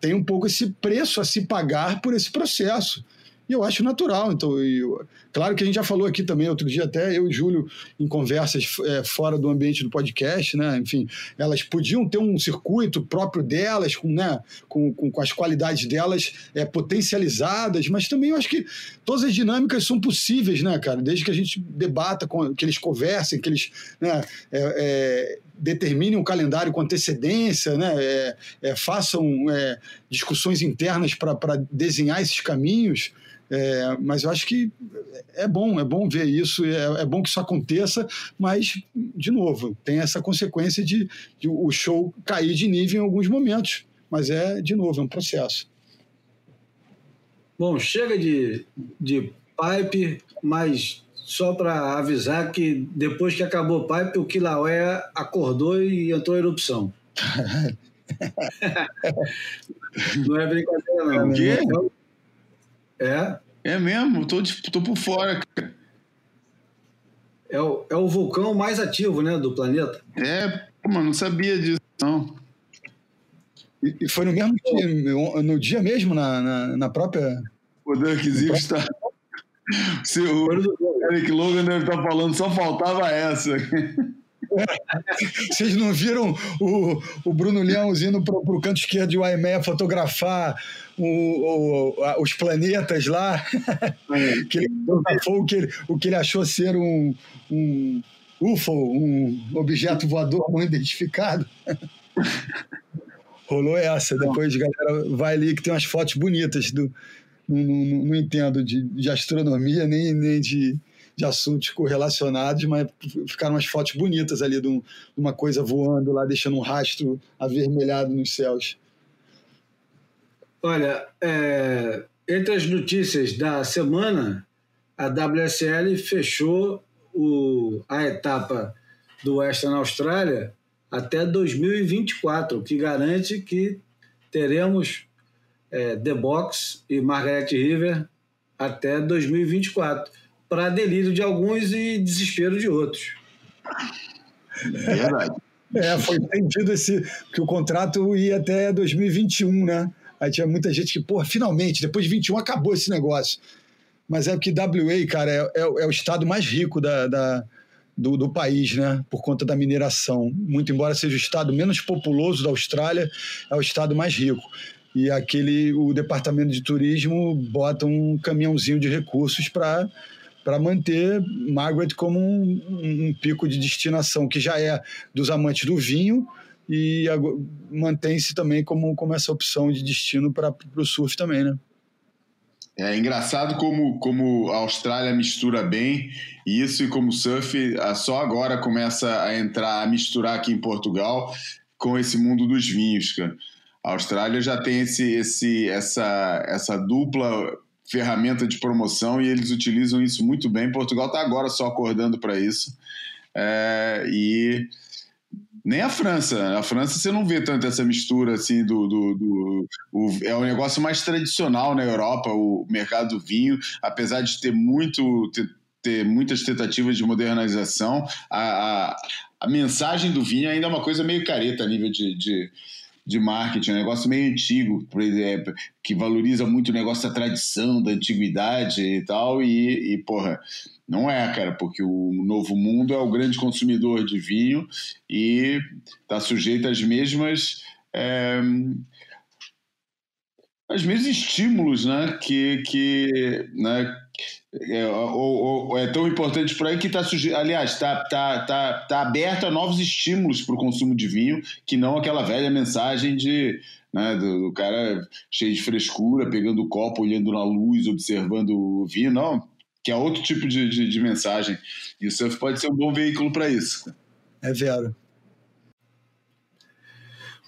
tem um pouco esse preço a se pagar por esse processo. E eu acho natural. Então, eu, claro que a gente já falou aqui também, outro dia até eu e Júlio, em conversas é, fora do ambiente do podcast, né? Enfim, elas podiam ter um circuito próprio delas, com, né, com, com, com as qualidades delas é, potencializadas, mas também eu acho que todas as dinâmicas são possíveis, né, cara? Desde que a gente debata, com, que eles conversem, que eles né, é, é determinem um calendário com antecedência, né? É, é, façam é, discussões internas para desenhar esses caminhos. É, mas eu acho que é bom, é bom ver isso, é, é, bom que isso aconteça, mas, de novo, tem essa consequência de, de, o show cair de nível em alguns momentos. Mas é, de novo, é um processo. Bom, chega de, de pipe, mas só para avisar que depois que acabou o pipe, o Kilauea acordou e entrou em erupção. [laughs] não é brincadeira, não. quê? É. É mesmo? Tô, tô por fora, cara. É o, é o vulcão mais ativo, né, do planeta. É, mano, não sabia disso, não. E, e foi no mesmo dia, no dia mesmo, na, na, na própria... O Duck está... Se o Eric Logan deve estar falando, só faltava essa. Vocês não viram o, o Bruno Leãozinho indo para o canto esquerdo de Waimea fotografar o, o, os planetas lá? É. [laughs] que ele o que ele, o que ele achou ser um, um UFO, um objeto voador não identificado. [laughs] Rolou essa. Depois, galera, vai ali que tem umas fotos bonitas do, não, não, não entendo de, de, astronomia nem, nem de, de assuntos correlacionados, mas ficaram umas fotos bonitas ali de, um, de uma coisa voando lá, deixando um rastro avermelhado nos céus. Olha, é, entre as notícias da semana, a WSL fechou o a etapa do Western Austrália até 2024, o que garante que teremos é, The Box e Margaret River até 2024, para delírio de alguns e desespero de outros. Verdade. É, foi entendido esse que o contrato ia até 2021, né? Aí tinha muita gente que, pô, finalmente, depois de 21 acabou esse negócio. Mas é que WA, cara, é, é, é o estado mais rico da, da do, do, país, né? Por conta da mineração. Muito embora seja o estado menos populoso da Austrália, é o estado mais rico. E aquele, o departamento de turismo bota um caminhãozinho de recursos para para manter Margaret como um, um, pico de destinação que já é dos amantes do vinho e mantém-se também como, como essa opção de destino para o surf também, né? É engraçado como, como a Austrália mistura bem isso e como o surf só agora começa a entrar, a misturar aqui em Portugal com esse mundo dos vinhos, cara. A Austrália já tem esse, esse, essa, essa dupla ferramenta de promoção e eles utilizam isso muito bem. Portugal está agora só acordando para isso. É, e nem a França. A França você não vê tanto essa mistura assim do. do, do o, é um negócio mais tradicional na Europa, o mercado do vinho, apesar de ter muito. Ter, ter muitas tentativas de modernização, a, a, a, mensagem do vinho ainda é uma coisa meio careta a nível de, de de marketing, um negócio meio antigo, que valoriza muito o negócio da tradição, da antiguidade e tal, e, e porra, não é, cara, porque o novo mundo é o grande consumidor de vinho e está sujeito às mesmas. É, às mesmos estímulos né, que, que né, é, ou, ou, é tão importante para aí que está aliás está tá, tá, tá aberto a novos estímulos para o consumo de vinho que não aquela velha mensagem de né, do, do, cara cheio de frescura pegando o copo olhando na luz observando o vinho não que é outro tipo de, de, de mensagem. E o surf pode ser um bom veículo para isso. É vero.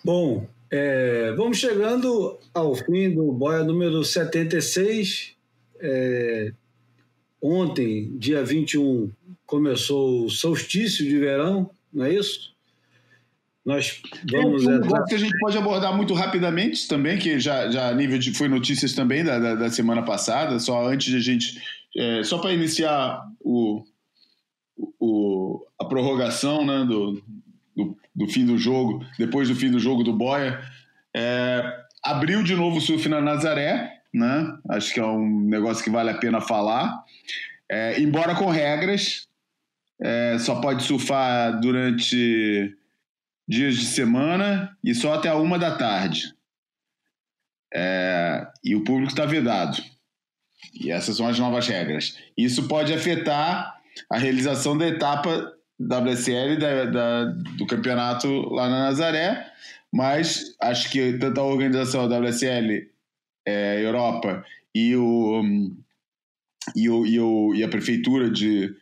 Bom é, vamos chegando ao fim do boia número 76 é, Ontem, dia 21, começou o solstício de verão, não é isso? Nós vamos. Um negócio que a gente pode abordar muito rapidamente também, que já, já nível de, foi notícias também da, da, da semana passada, só antes de a gente. É, só para iniciar o, o, a prorrogação né, do, do, do, fim do jogo, depois do fim do jogo do Boia. É, abriu de novo o surf na Nazaré, né? Acho que é um negócio que vale a pena falar. É, embora com regras, é, só pode surfar durante dias de semana e só até a uma da tarde. É, e o público está vedado. E essas são as novas regras. Isso pode afetar a realização da etapa WSL da, da, do campeonato lá na Nazaré, mas acho que tanto a organização da WSL é, Europa e, o, e, o, e, o, e a prefeitura de,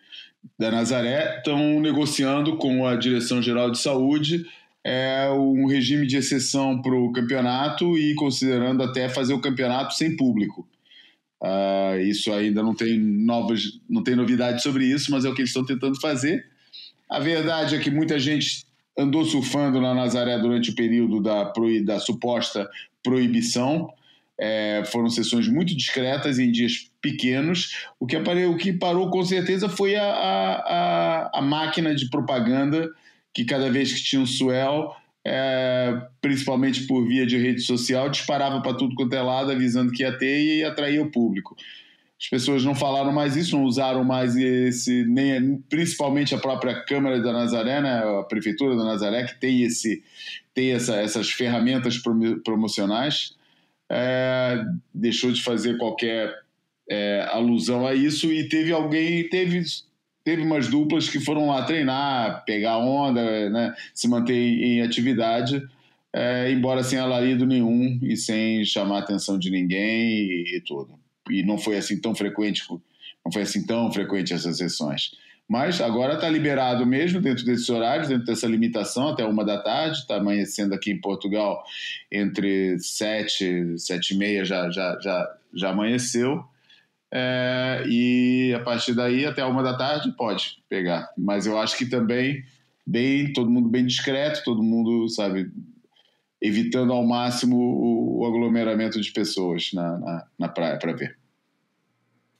da Nazaré estão negociando com a Direção Geral de Saúde é, um regime de exceção para o campeonato e considerando até fazer o campeonato sem público. Uh, isso ainda não tem novas, não tem novidade sobre isso, mas é o que eles estão tentando fazer. A verdade é que muita gente andou surfando na Nazaré durante o período da, da suposta proibição. É, foram sessões muito discretas em dias pequenos. O que, apareceu, o que parou com certeza foi a, a, a, máquina de propaganda que cada vez que tinha um swell, é, principalmente por via de rede social, disparava para tudo quanto é lado, avisando que ia ter e atraía o público. As pessoas não falaram mais isso, não usaram mais esse, nem principalmente a própria Câmara da Nazaré, né, a Prefeitura da Nazaré, que tem, esse, tem essa, essas ferramentas promocionais é, deixou de fazer qualquer é, alusão a isso e teve alguém, teve, teve umas duplas que foram lá treinar, pegar onda, né, se manter em atividade, é, embora sem alarido nenhum e sem chamar a atenção de ninguém e, e tudo. E não foi assim tão frequente, não foi assim tão frequente essas sessões. Mas agora está liberado mesmo dentro desses horários, dentro dessa limitação, até uma da tarde. Está amanhecendo aqui em Portugal entre sete, sete e meia já, já, já, já amanheceu. É, e a partir daí, até uma da tarde, pode pegar. Mas eu acho que também, bem, todo mundo bem discreto, todo mundo, sabe, evitando ao máximo o, o aglomeramento de pessoas na, na, na praia para ver.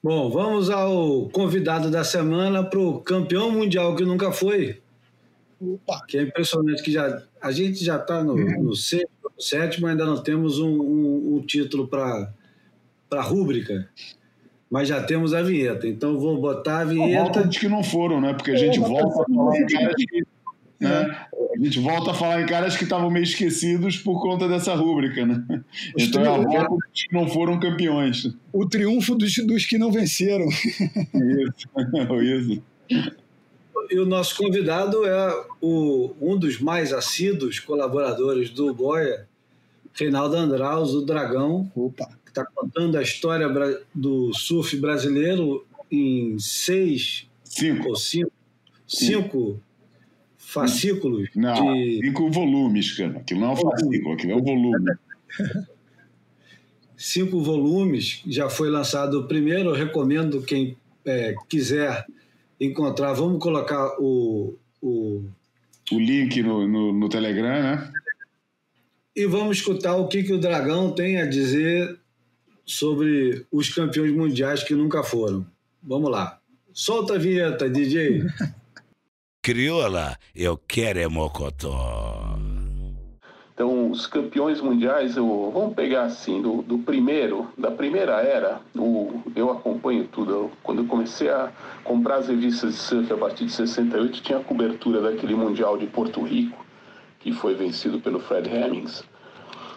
Bom, vamos ao convidado da semana para o campeão mundial que nunca foi. Opa. Que é impressionante que já a gente já está no, uhum. no sexto, sétimo, ainda não temos um, um, um título para a rúbrica. Mas já temos a vinheta, então vou botar a vinheta. Volta de que não foram, né? Porque a gente volta a falar em caras que, né? A gente volta a falar em caras que estavam meio esquecidos por conta dessa rúbrica, né? Os então é a volta dos que não foram campeões. O triunfo dos, dos que não venceram. Isso, [laughs] isso. E o nosso convidado é o, um dos mais assíduos colaboradores do Goya, Reinaldo Andraus, o Dragão, Opa. que está contando a história do surf brasileiro em seis cinco. ou cinco, cinco fascículos. Não, de... cinco volumes, cara. Aquilo não é um fascículo, aquilo é um volume. [laughs] cinco volumes, já foi lançado o primeiro. Eu recomendo quem é, quiser encontrar. Vamos colocar o. O, o link no, no, no Telegram, né? E vamos escutar o que, que o Dragão tem a dizer sobre os campeões mundiais que nunca foram. Vamos lá. Solta a vinheta, DJ. [laughs] Crioula, eu quero é mocotó. Então, os campeões mundiais, eu, vamos pegar assim, do, do primeiro, da primeira era, o, eu acompanho tudo. Eu, quando eu comecei a comprar as revistas de surf a partir de 68, tinha a cobertura daquele Mundial de Porto Rico, que foi vencido pelo Fred Hemmings.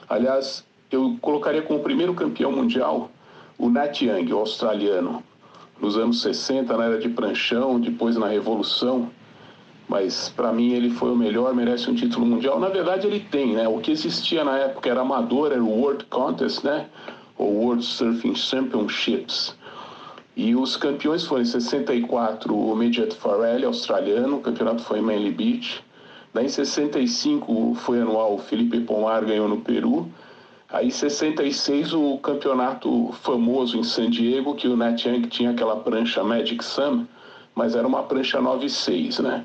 Aliás, eu colocaria como primeiro campeão mundial o Nat Young, o australiano, nos anos 60, na era de pranchão, depois na Revolução mas para mim ele foi o melhor, merece um título mundial. Na verdade ele tem, né? O que existia na época era amador, era o World Contest, né? Ou World Surfing Championships. E os campeões foram em 64 o Midget Farrell, australiano, o campeonato foi em Manly Beach. Daí em 65 foi anual, o Felipe Pomar ganhou no Peru. Aí em 66 o campeonato famoso em San Diego, que o Nat Young tinha aquela prancha Magic Sun, mas era uma prancha 9.6, né?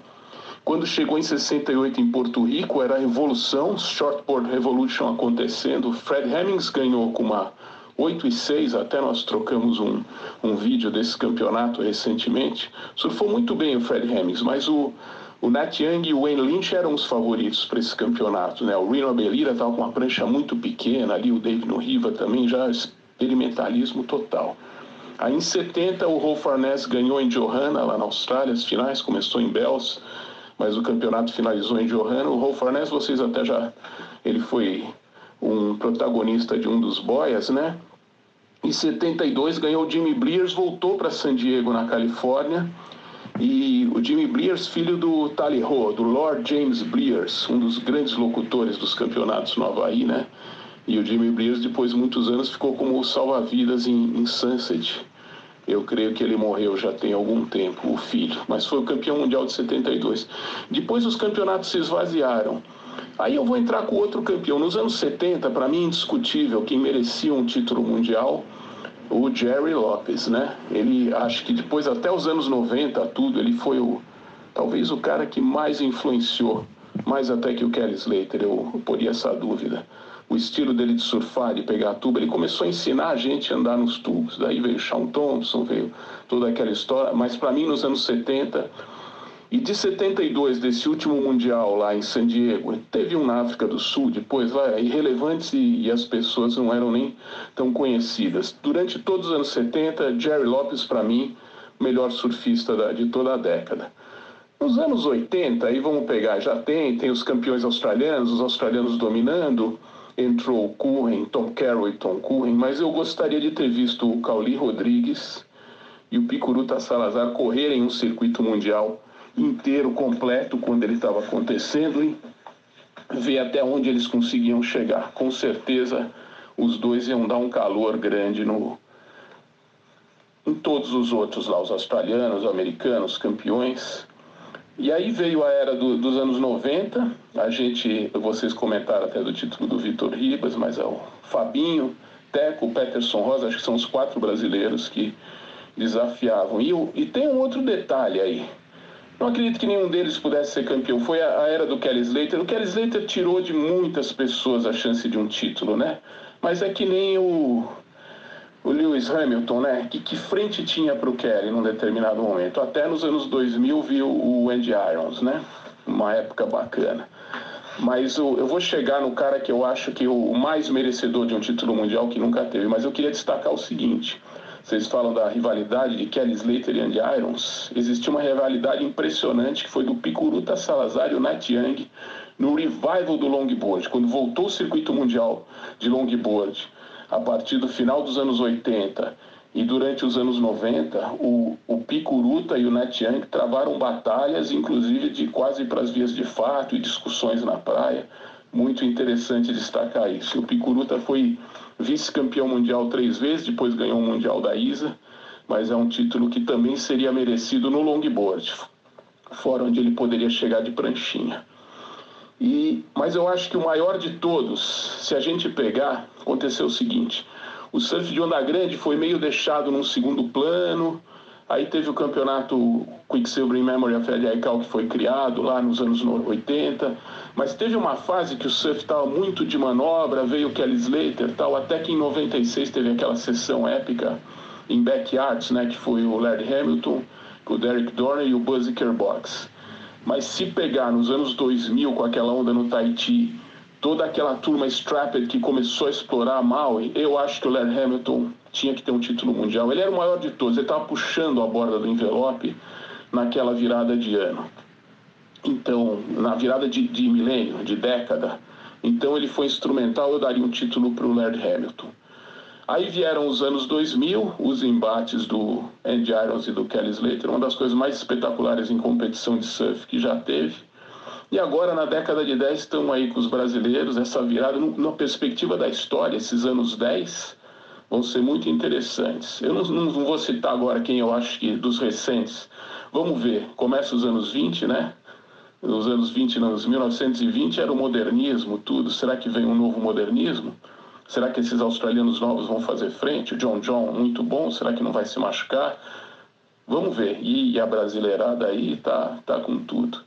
Quando chegou em 68 em Porto Rico, era a revolução, Shortboard Revolution acontecendo. Fred Hemmings ganhou com uma 8 e 6, até nós trocamos um, um vídeo desse campeonato recentemente. Surfou muito bem o Fred Hemmings, mas o, o Nat Young e o Wayne Lynch eram os favoritos para esse campeonato. Né? O Reno Abelira estava com uma prancha muito pequena ali, o David Riva também, já experimentalismo total. Aí em 70 o Rolf Arnés ganhou em Johanna, lá na Austrália, as finais, começou em Bells mas o campeonato finalizou em Johanna. O Rolf Arnés, vocês até já. Ele foi um protagonista de um dos boias, né? Em 72 ganhou o Jimmy Blears, voltou para San Diego, na Califórnia. E o Jimmy Blears, filho do Tally Ho, do Lord James Blears, um dos grandes locutores dos campeonatos no Havaí, né? E o Jimmy Blears, depois de muitos anos, ficou como salva-vidas em, em Sunset. Eu creio que ele morreu já tem algum tempo, o filho, mas foi o campeão mundial de 72. Depois os campeonatos se esvaziaram. Aí eu vou entrar com outro campeão. Nos anos 70, para mim, indiscutível, quem merecia um título mundial, o Jerry Lopes, né? Ele, acho que depois, até os anos 90, tudo, ele foi o, talvez o cara que mais influenciou, mais até que o Kelly Slater, eu, eu poria essa dúvida o estilo dele de surfar, de pegar tubo, ele começou a ensinar a gente a andar nos tubos. Daí veio Sean Thompson, veio toda aquela história. Mas para mim, nos anos 70 e de 72, desse último Mundial lá em San Diego, teve um na África do Sul, depois lá, irrelevantes e, e as pessoas não eram nem tão conhecidas. Durante todos os anos 70, Jerry Lopes, para mim, melhor surfista da, de toda a década. Nos anos 80, aí vamos pegar, já tem, tem os campeões australianos, os australianos dominando, entrou Curren, Tom Carroll e Tom Curren, mas eu gostaria de ter visto o Cauli Rodrigues e o Picuruta Salazar correrem um circuito mundial inteiro, completo, quando ele estava acontecendo e ver até onde eles conseguiam chegar. Com certeza, os dois iam dar um calor grande no, em todos os outros lá, os australianos, os americanos, campeões. E aí veio a era do, dos anos 90, a gente, vocês comentaram até do título do Vitor Ribas, mas é o Fabinho, Teco, Peterson Rosa, acho que são os quatro brasileiros que desafiavam. E, e tem um outro detalhe aí. Não acredito que nenhum deles pudesse ser campeão. Foi a, a, era do Kelly Slater. O Kelly Slater tirou de muitas pessoas a chance de um título, né? Mas é que nem o, o Lewis Hamilton, né? Que, que frente tinha para o Kelly num determinado momento. Até nos anos 2000 viu o Andy Irons, né? Uma época bacana. Mas o, eu vou chegar no cara que eu acho que o mais merecedor de um título mundial que nunca teve. Mas eu queria destacar o seguinte. Vocês falam da rivalidade de Kelly Slater e Andy Irons. Existia uma rivalidade impressionante que foi do Picuruta Salazar e o Nat Young no revival do longboard, quando voltou o circuito mundial de longboard a partir do final dos anos 80 e durante os anos 90, o, o Picuruta e o Nat Young travaram batalhas, inclusive de quase para as vias de fato e discussões na praia. Muito interessante destacar isso. O Picuruta foi vice-campeão mundial três vezes, depois ganhou o Mundial da ISA, mas é um título que também seria merecido no longboard, fora onde ele poderia chegar de pranchinha. E, mas eu acho que o maior de todos, se a gente pegar, aconteceu o seguinte: o surf de onda grande foi meio deixado num segundo plano, Aí teve o campeonato Quicksilver in Memory of Eddie Aikau, que foi criado lá nos anos 80. Mas teve uma fase que o surf estava muito de manobra, veio o Kelly Slater tal, até que em 96 teve aquela sessão épica em backyards, né, que foi o Larry Hamilton, o Derek Dorner e o Buzz Box. Mas se pegar nos anos 2000 com aquela onda no Tahiti, toda aquela turma Strapped que começou a explorar Maui, eu acho que o Larry Hamilton tinha que ter um título mundial. Ele era o maior de todos, ele estava puxando a borda do envelope naquela virada de ano. Então, na virada de, de milênio, de década. Então, ele foi instrumental, eu daria um título para o Laird Hamilton. Aí vieram os anos 2000, os embates do Andy Irons e do Kelly Slater, uma das coisas mais espetaculares em competição de surf que já teve. E agora, na década de 10, estão aí com os brasileiros, essa virada, na perspectiva da história, esses anos 10, vão ser muito interessantes. Eu não, não, vou citar agora quem eu acho que dos recentes. Vamos ver, começa os anos 20, né? Nos anos 20, nos 1920 era o modernismo, tudo. Será que vem um novo modernismo? Será que esses australianos novos vão fazer frente? O John John, muito bom, será que não vai se machucar? Vamos ver. E a brasileirada aí tá, tá com tudo.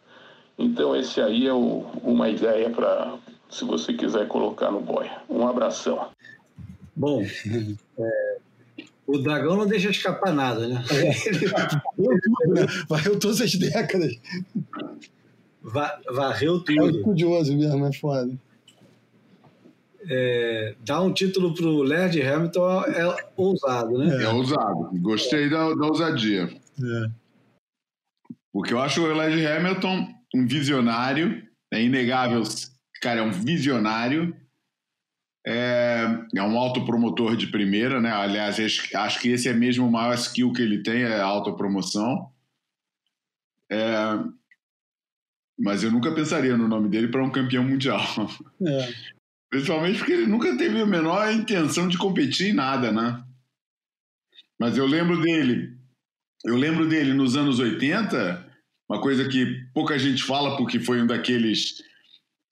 Então, esse aí é o, uma ideia para, se você quiser colocar no boia. Um abração. Bom, é, o dragão não deixa escapar nada, né? Varreu tudo, né? Varreu todas as décadas. Va varreu tudo. É estudioso mesmo, é foda. É, dar um título para o Lerd Hamilton é ousado, né? É, ousado. Gostei da, da ousadia. É. Porque eu acho o Lerd Hamilton um visionário, é inegável, cara, é um visionário é, é um autopromotor de primeira, né? Aliás, acho que esse é mesmo o maior skill que ele tem, é a autopromoção. É, mas eu nunca pensaria no nome dele para um campeão mundial. É. Principalmente porque ele nunca teve a menor intenção de competir em nada, né? Mas eu lembro dele, eu lembro dele nos anos 80, uma coisa que pouca gente fala porque foi um daqueles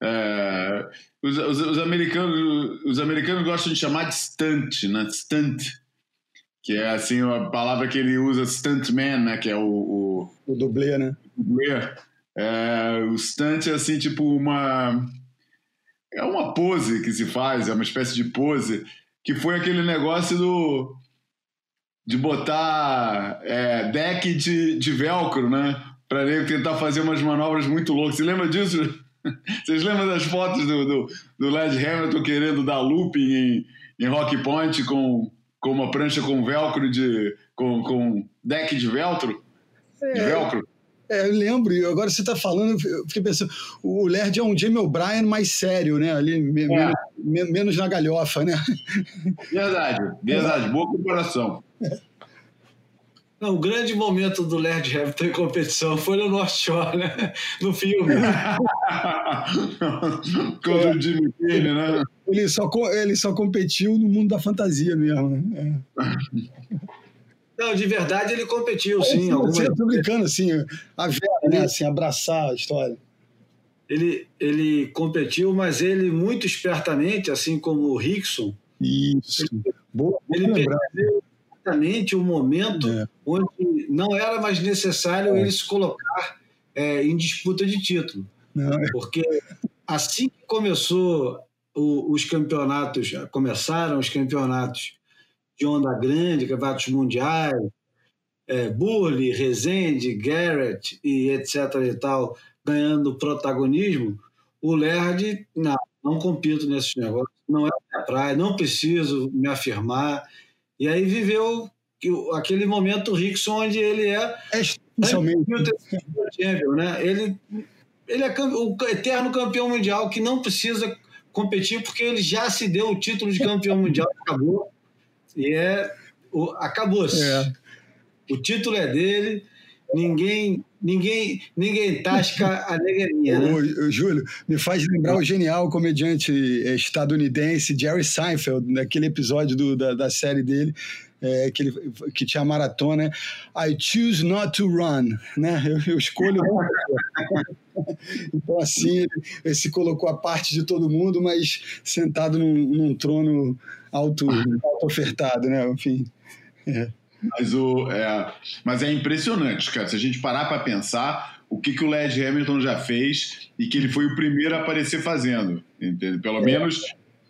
é, os, os, os, americanos, os americanos gostam de chamar de stunt, né? Stunt. Que é assim a palavra que ele usa, stuntman, né? Que é o. O, o dublê, né? O dublê. É, o stunt é assim, tipo uma. É uma pose que se faz, é uma espécie de pose, que foi aquele negócio do. de botar é, deck de, de velcro, né? Pra tentar fazer umas manobras muito loucas. Você lembra disso? [laughs] Vocês lembram das fotos do, do, do Led Hamilton querendo dar looping em, em Rock Point com, com uma prancha com velcro de. com, com deck de velcro? É, de velcro? É, eu lembro, e agora você está falando, eu fiquei pensando, o Lerd é um Jamie O'Brien mais sério, né? Ali, me, é. menos, menos, na galhofa, né? Verdade, verdade, boa comparação. É. Não, o grande momento do Led Hamilton em competição foi no North Shore, né? No filme. [laughs] Contra o Jimmy Payne, né? Ele só, ele só competiu no mundo da fantasia mesmo, né? É. Não, de verdade ele competiu, sim. Eu alguma... tô brincando, assim, a vera, né? Assim, abraçar a história. Ele, ele competiu, mas ele muito espertamente, assim como o Rickson, Isso. Boa, ele percebeu exatamente o momento é. onde não era mais necessário é. ele se colocar é, em disputa de título. Não. É. Porque assim que começou o, os campeonatos, começaram os campeonatos de onda grande, campeonatos mundiais, é, Burley, Rezende, Garrett e etc. e tal, ganhando protagonismo, o Lerd, não, não compito nesses negócios, não é minha praia, não preciso me afirmar. E aí viveu aquele momento Rickson onde ele é, é champion, né? Ele ele é o eterno campeão mundial que não precisa competir porque ele já se deu o título de campeão mundial, acabou. E é acabou-se. É. O título é dele, ninguém ninguém ninguém tasca a neguinha, né? [laughs] O, Júlio, me faz lembrar o genial comediante estadunidense Jerry Seinfeld, naquele episódio do, da, da série dele, é, que, ele, que tinha maratona, I choose not to run, né? [laughs] Eu, eu escolho [laughs] Então, assim, ele, ele, se colocou à parte de todo mundo, mas sentado num, num trono alto, alto ofertado, né? Enfim. É. Mas, o, é, mas é impressionante, cara. Se a gente parar para pensar o que, que o Led Hamilton já fez e que ele foi o primeiro a aparecer fazendo. Entende? Pelo é. menos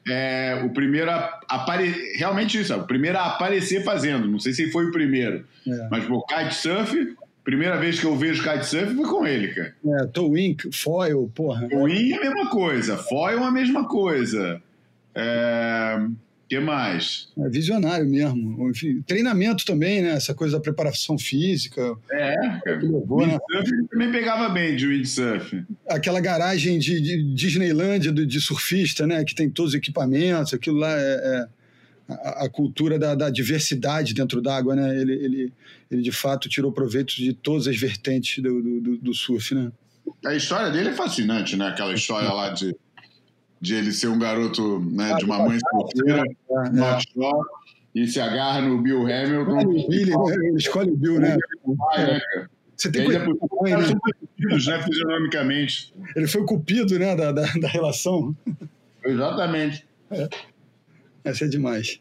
é, o primeiro a aparecer. Realmente isso, o primeiro a aparecer fazendo. Não sei se ele foi o primeiro. É. Mas o kitesurf, primeira vez que eu vejo kitesurf foi com ele, cara. É, towing, foil, porra. Towing é a mesma coisa, foil é a mesma coisa. É que mais? É visionário mesmo. Enfim, treinamento também, né? Essa coisa da preparação física. É, cara. Levou, né? também pegava bem de windsurf. Aquela garagem de, de Disneylândia de, de, surfista, né? Que tem todos os equipamentos. Aquilo lá é, é a, a, cultura da, da diversidade dentro d'água, né? Ele, ele, ele, de fato, tirou proveito de todas as vertentes do, do, do surf, né? A história dele é fascinante, né? Aquela história lá de de ele ser um garoto né, de uma mãe solteira, é, é. e se agarra no Bill Hamilton. O Billy, né? Ele escolhe o Bill, né? Ah, né Você tem coisa mãe, né? Cupidos, né, fisionomicamente. Ele foi o cupido, né, da, da, da relação. Exatamente. É. Essa é demais.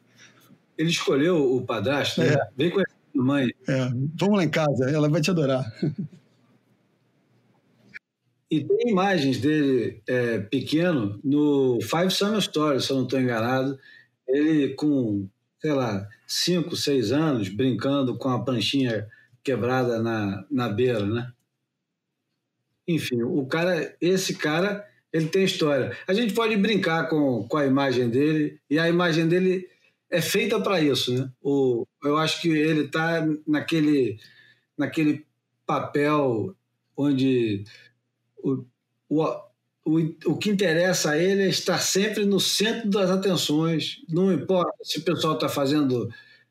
Ele escolheu o padrasto, né? É. Vem com a mãe. É. Vamos lá em casa, ela vai te adorar. E tem imagens dele é, pequeno no Five Summer Stories, se eu não estou enganado. Ele com, sei lá, cinco, seis anos, brincando com a pranchinha quebrada na, na beira, né? Enfim, o cara, esse cara, ele tem história. A gente pode brincar com, com a imagem dele, e a imagem dele é feita para isso, né? O, eu acho que ele está naquele, naquele papel onde o, o, o, o que interessa a ele é estar sempre no centro das atenções. Não importa se o pessoal está fazendo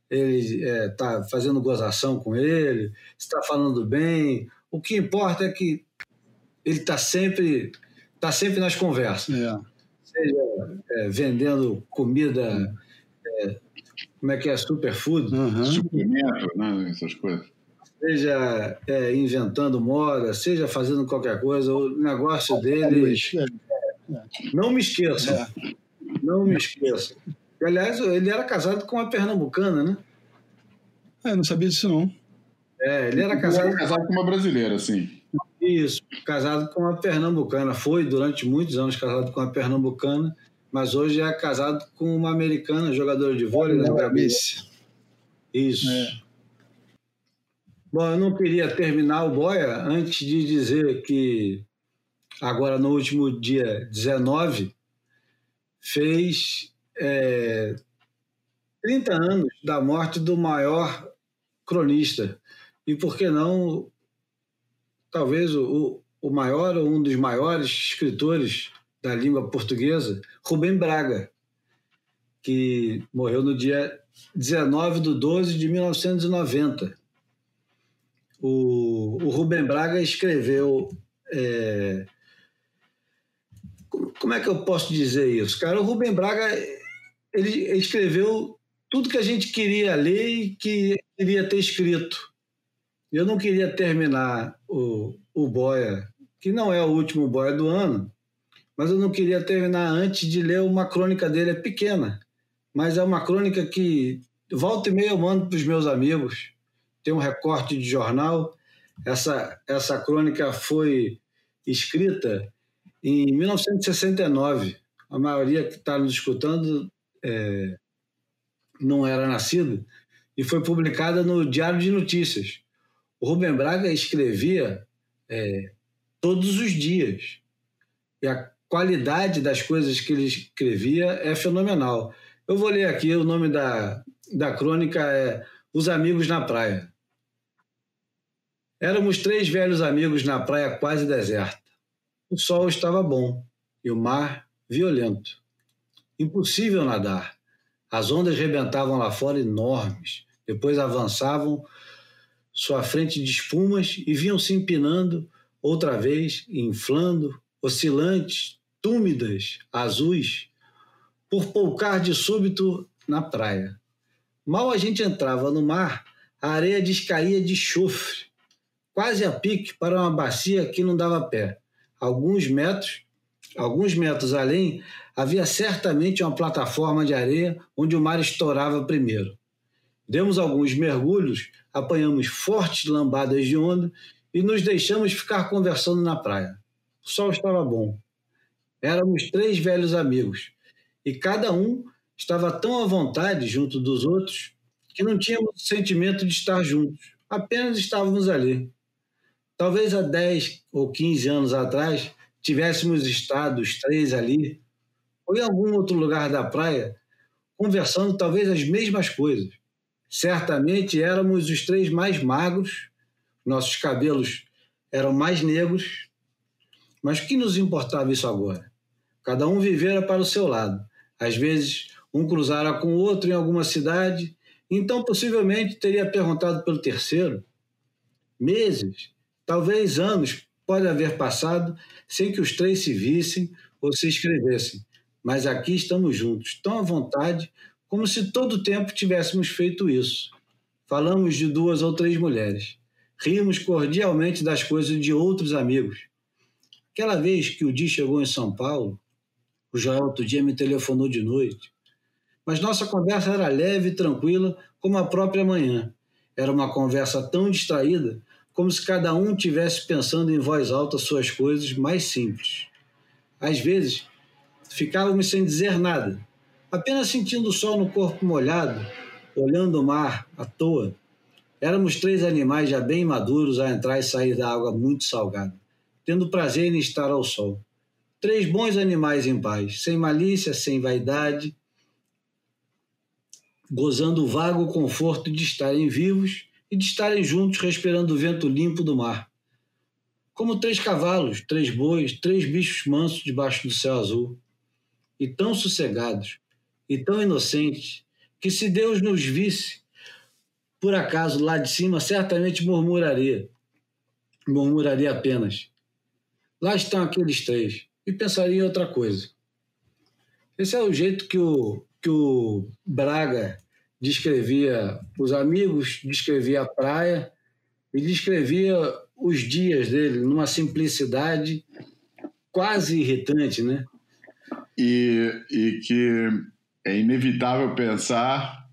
ele está é, fazendo gozação com ele, está falando bem. O que importa é que ele está sempre tá sempre nas conversas. É. Seja é, vendendo comida, é, como é que é, superfood. Uhum. Suplemento, né, essas coisas seja é, inventando moda, seja fazendo qualquer coisa, o negócio dele. Não me esqueça. Não me esqueça. Aliás, ele era casado com uma pernambucana, né? É, eu não sabia disso, não. É, ele era casado, era casado com uma brasileira, sim. Isso, casado com uma pernambucana. Foi durante muitos anos casado com uma pernambucana, mas hoje é casado com uma americana, jogadora de vôlei, né, Isso. É. Bom, eu não queria terminar o Boia antes de dizer que agora no último dia 19 fez é, 30 anos da morte do maior cronista. E por que não, talvez o, o maior ou um dos maiores escritores da língua portuguesa, Rubem Braga, que morreu no dia 19 de 12 de 1990 o, o Rubem Braga escreveu. É, como é que eu posso dizer isso? Cara, o Rubem Braga ele escreveu tudo que a gente queria ler e que queria ter escrito. Eu não queria terminar o, o Boia, que não é o último Boia do ano, mas eu não queria terminar antes de ler uma crônica dele, é pequena, mas é uma crônica que volta e meia eu mando para os meus amigos. Tem um recorte de jornal. Essa, essa crônica foi escrita em 1969. A maioria que está nos escutando é, não era nascido e foi publicada no Diário de Notícias. O Rubem Braga escrevia é, todos os dias. E a qualidade das coisas que ele escrevia é fenomenal. Eu vou ler aqui, o nome da, da crônica é Os Amigos na Praia. Éramos três velhos amigos na praia quase deserta. O sol estava bom e o mar violento. Impossível nadar. As ondas rebentavam lá fora enormes, depois avançavam sua frente de espumas e vinham se empinando outra vez, inflando, oscilantes, túmidas, azuis, por poucar de súbito na praia. Mal a gente entrava no mar, a areia descaía de chofre, quase a pique para uma bacia que não dava pé. Alguns metros, alguns metros além, havia certamente uma plataforma de areia onde o mar estourava primeiro. Demos alguns mergulhos, apanhamos fortes lambadas de onda e nos deixamos ficar conversando na praia. O sol estava bom. Éramos três velhos amigos e cada um estava tão à vontade junto dos outros que não tínhamos o sentimento de estar juntos, apenas estávamos ali. Talvez há 10 ou 15 anos atrás tivéssemos estado os três ali, ou em algum outro lugar da praia, conversando talvez as mesmas coisas. Certamente éramos os três mais magros, nossos cabelos eram mais negros, mas que nos importava isso agora? Cada um vivera para o seu lado. Às vezes, um cruzara com o outro em alguma cidade, então possivelmente teria perguntado pelo terceiro. Meses, talvez anos, pode haver passado sem que os três se vissem ou se escrevessem, mas aqui estamos juntos, tão à vontade como se todo o tempo tivéssemos feito isso. Falamos de duas ou três mulheres. Rimos cordialmente das coisas de outros amigos. Aquela vez que o Di chegou em São Paulo, o Joel outro dia me telefonou de noite. Mas nossa conversa era leve e tranquila como a própria manhã. Era uma conversa tão distraída como se cada um tivesse pensando em voz alta suas coisas mais simples. Às vezes, ficávamos sem dizer nada, apenas sentindo o sol no corpo molhado, olhando o mar à toa. Éramos três animais já bem maduros a entrar e sair da água muito salgada, tendo prazer em estar ao sol. Três bons animais em paz, sem malícia, sem vaidade, gozando o vago conforto de estarem vivos e de estarem juntos respirando o vento limpo do mar. Como três cavalos, três bois, três bichos mansos debaixo do céu azul. E tão sossegados, e tão inocentes, que se Deus nos visse, por acaso lá de cima, certamente murmuraria. Murmuraria apenas. Lá estão aqueles três. E pensaria em outra coisa. Esse é o jeito que o, que o Braga descrevia os amigos, descrevia a praia e descrevia os dias dele numa simplicidade quase irritante, né? E, e que é inevitável pensar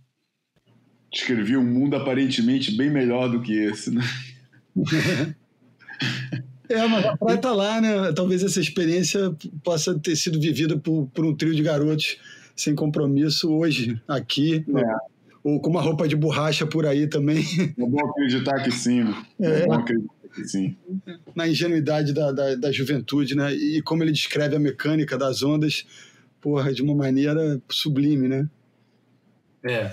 descrevia um mundo aparentemente bem melhor do que esse, né? É, mas a praia tá lá, né? Talvez essa experiência possa ter sido vivida por, por um trio de garotos sem compromisso hoje, aqui. É. Ou com uma roupa de borracha por aí também. [laughs] É bom acreditar que sim. Né? É, é bom acreditar que sim. Na ingenuidade da, da, da juventude, né? E como ele descreve a mecânica das ondas, porra, de uma maneira sublime, né? É. é.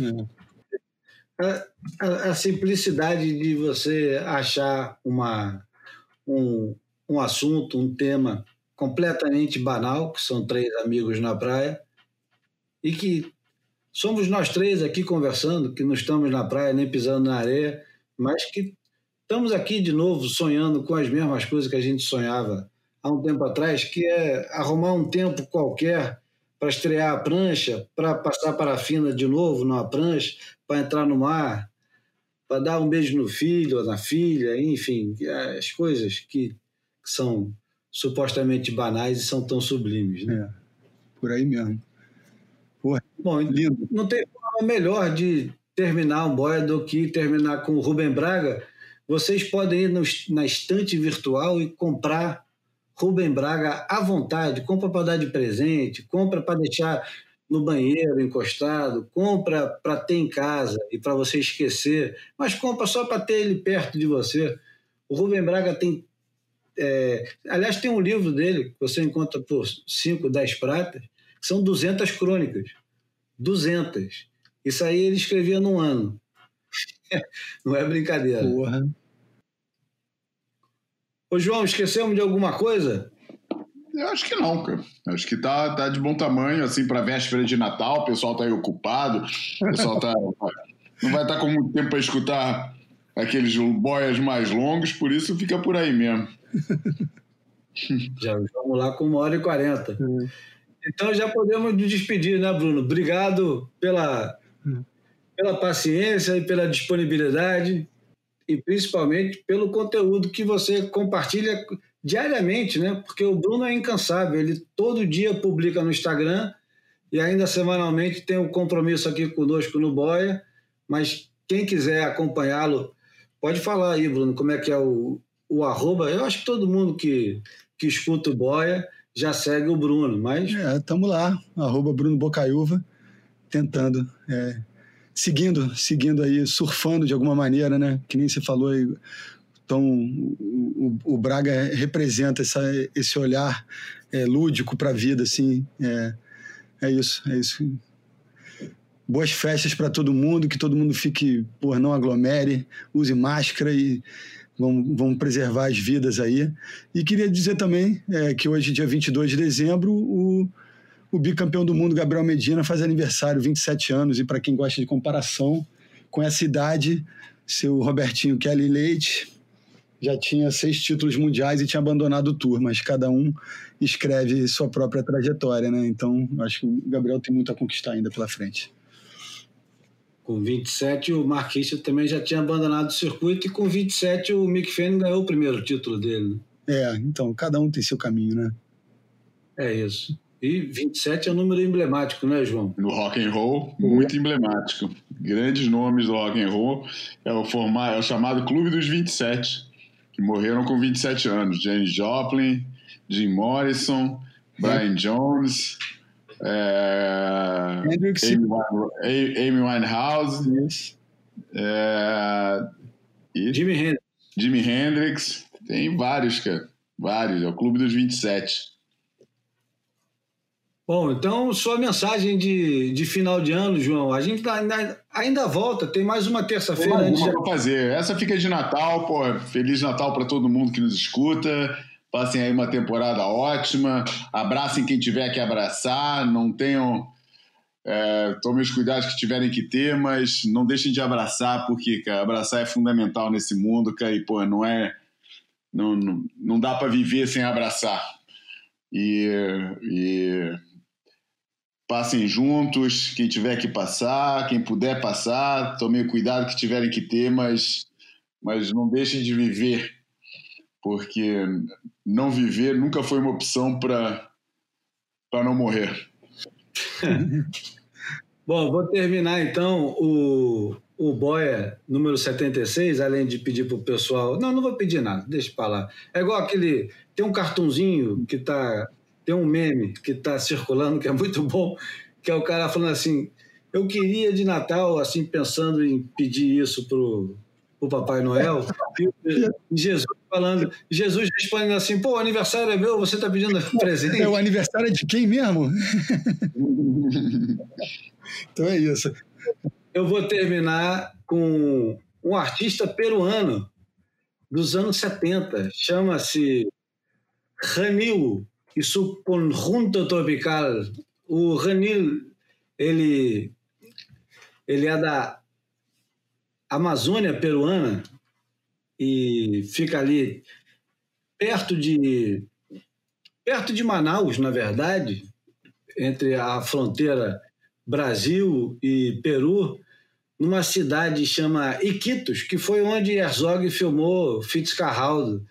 A, a, a, simplicidade de você achar uma um, um assunto, um tema completamente banal, que são três amigos na praia, e que somos nós três aqui conversando, que não estamos na praia nem pisando na areia, mas que estamos aqui de novo sonhando com as mesmas coisas que a gente sonhava há um tempo atrás, que é arrumar um tempo qualquer para estrear a prancha, para passar parafina de novo numa prancha, para entrar no mar, para dar um beijo no filho ou na filha, enfim, as coisas que, que são supostamente banais e são tão sublimes. Né? É, por aí mesmo. Porra, Bom, lindo. não tem forma melhor de terminar um boia do que terminar com o Rubem Braga. Vocês podem ir no- na estante virtual e comprar Rubem Braga à vontade. Compra para dar de presente, compra para deixar no banheiro encostado, compra para ter em casa e para você esquecer, mas compra só para ter ele perto de você. O Rubem Braga tem. é, aliás, tem um livro dele que você encontra por 5, 10 pratas, são 200 crônicas. 200. Isso aí ele escrevia num ano. [laughs] Não é brincadeira. Porra. Ô, João, esquecemos de alguma coisa? Eu acho que não, cara. Acho que tá, tá de bom tamanho, assim, para véspera de Natal. O pessoal tá aí ocupado. O pessoal tá, [laughs] não vai estar com muito tempo para escutar aqueles boias mais longos, por isso fica por aí mesmo. [laughs] Já vamos lá com uma hora e quarenta. Então já podemos nos despedir, né, Bruno? Obrigado pela, pela paciência e pela disponibilidade e principalmente pelo conteúdo que você compartilha diariamente, né? Porque o Bruno é incansável, ele todo dia publica no Instagram e ainda semanalmente tem um compromisso aqui conosco no Boia, mas quem quiser acompanhá-lo, pode falar aí, Bruno, como é que é o, o arroba. Eu acho que todo mundo que, que escuta o Boia já segue o Bruno, mas É, estamos lá, arroba Bruno Bocaiúva, tentando, é, seguindo, seguindo aí, surfando de alguma maneira, né? Que nem você falou aí. Então, o, o- o Braga representa essa, esse olhar é, lúdico para a vida, assim. É, é isso, é isso. Boas festas para todo mundo, que todo mundo fique, por não aglomere, use máscara e vamos, vamos preservar as vidas aí. E queria dizer também é, que hoje, dia 22 de dezembro, o, o bicampeão do mundo, Gabriel Medina, faz aniversário, 27 anos. E para quem gosta de comparação, com essa idade, seu Robertinho Kelly Leite já tinha seis títulos mundiais e tinha abandonado o tour, mas cada um escreve sua própria trajetória, né? Então, acho que o Gabriel tem muito a conquistar ainda pela frente. Com 27 o Marquista também já tinha abandonado o circuito e com 27 o Mick Fanning ganhou o primeiro título dele. né? É, então, cada um tem seu caminho, né? É isso. E 27 é um número emblemático, né, João? No rock and roll, muito emblemático. Grandes nomes do rock and roll. É o, forma, é o chamado Clube dos 27, que morreram com 27 anos. James Joplin, Jim Morrison, Brian Jones, é, Hendrix, Amy, Wine- Amy Winehouse, é, e Jimi Hendrix. Jimi Hendrix. Tem vários, cara. Vários. É o Clube dos 27. Bom, então sua mensagem de, de final de ano, João. A gente tá ainda, ainda volta, tem mais uma terça-feira Tem de... uma pra fazer. Essa fica de Natal, pô. Feliz Natal para todo mundo que nos escuta. Passem aí uma temporada ótima. Abracem quem tiver que abraçar. Não tenham. É, tomem os cuidados que tiverem que ter, mas não deixem de abraçar, porque, cara, abraçar é fundamental nesse mundo, cara, e, pô, não é. Não, não, não dá para viver sem abraçar. E, e passem juntos, quem tiver que passar, quem puder passar, tomem o cuidado que tiverem que ter, mas, mas não deixem de viver, porque não viver nunca foi uma opção para não morrer. [laughs] Bom, vou terminar então o, o Boia número 76, além de pedir para o pessoal. Não, não vou pedir nada, deixa para lá. É igual aquele. Tem um cartãozinho que tá. Tem um meme que está circulando, que é muito bom, que é o cara falando assim: eu queria de Natal, assim, pensando em pedir isso pro, pro Papai Noel, e [laughs] Jesus falando, Jesus respondendo assim: pô, o aniversário é meu, você está pedindo presente. [laughs] É o aniversário é de quem mesmo? [laughs] então é isso. eu vou terminar com um artista peruano dos anos 70. Chama-se Ranil e seu conjunto tropical. O Ranil, ele, ele é da Amazônia peruana e fica ali perto de perto de Manaus, na verdade, entre a fronteira Brasil e Peru, numa cidade chama Iquitos, que foi onde Herzog filmou Fitzcarraldo.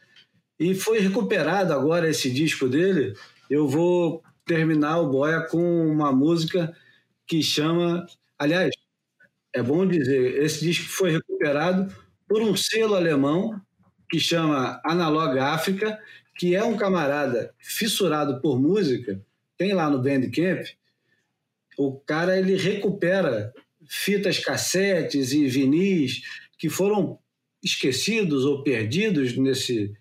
E foi recuperado agora esse disco dele. Eu vou terminar o Boia com uma música que chama. Aliás, é bom dizer, esse disco foi recuperado por um selo alemão que chama Analog África, que é um camarada fissurado por música, tem lá no Bandcamp. O cara ele recupera fitas cassetes e vinis que foram esquecidos ou perdidos nesse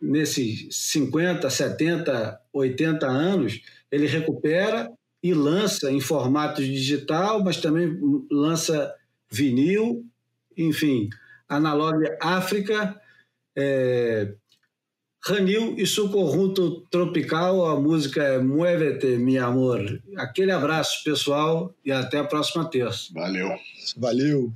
nesses 50, 70, 80 anos, ele recupera e lança em formato digital, mas também lança vinil, enfim, Analog África, é, Ranil e seu conjunto tropical, a música é Muévete, mi amor. Aquele abraço, pessoal, e até a próxima terça. Valeu. Valeu.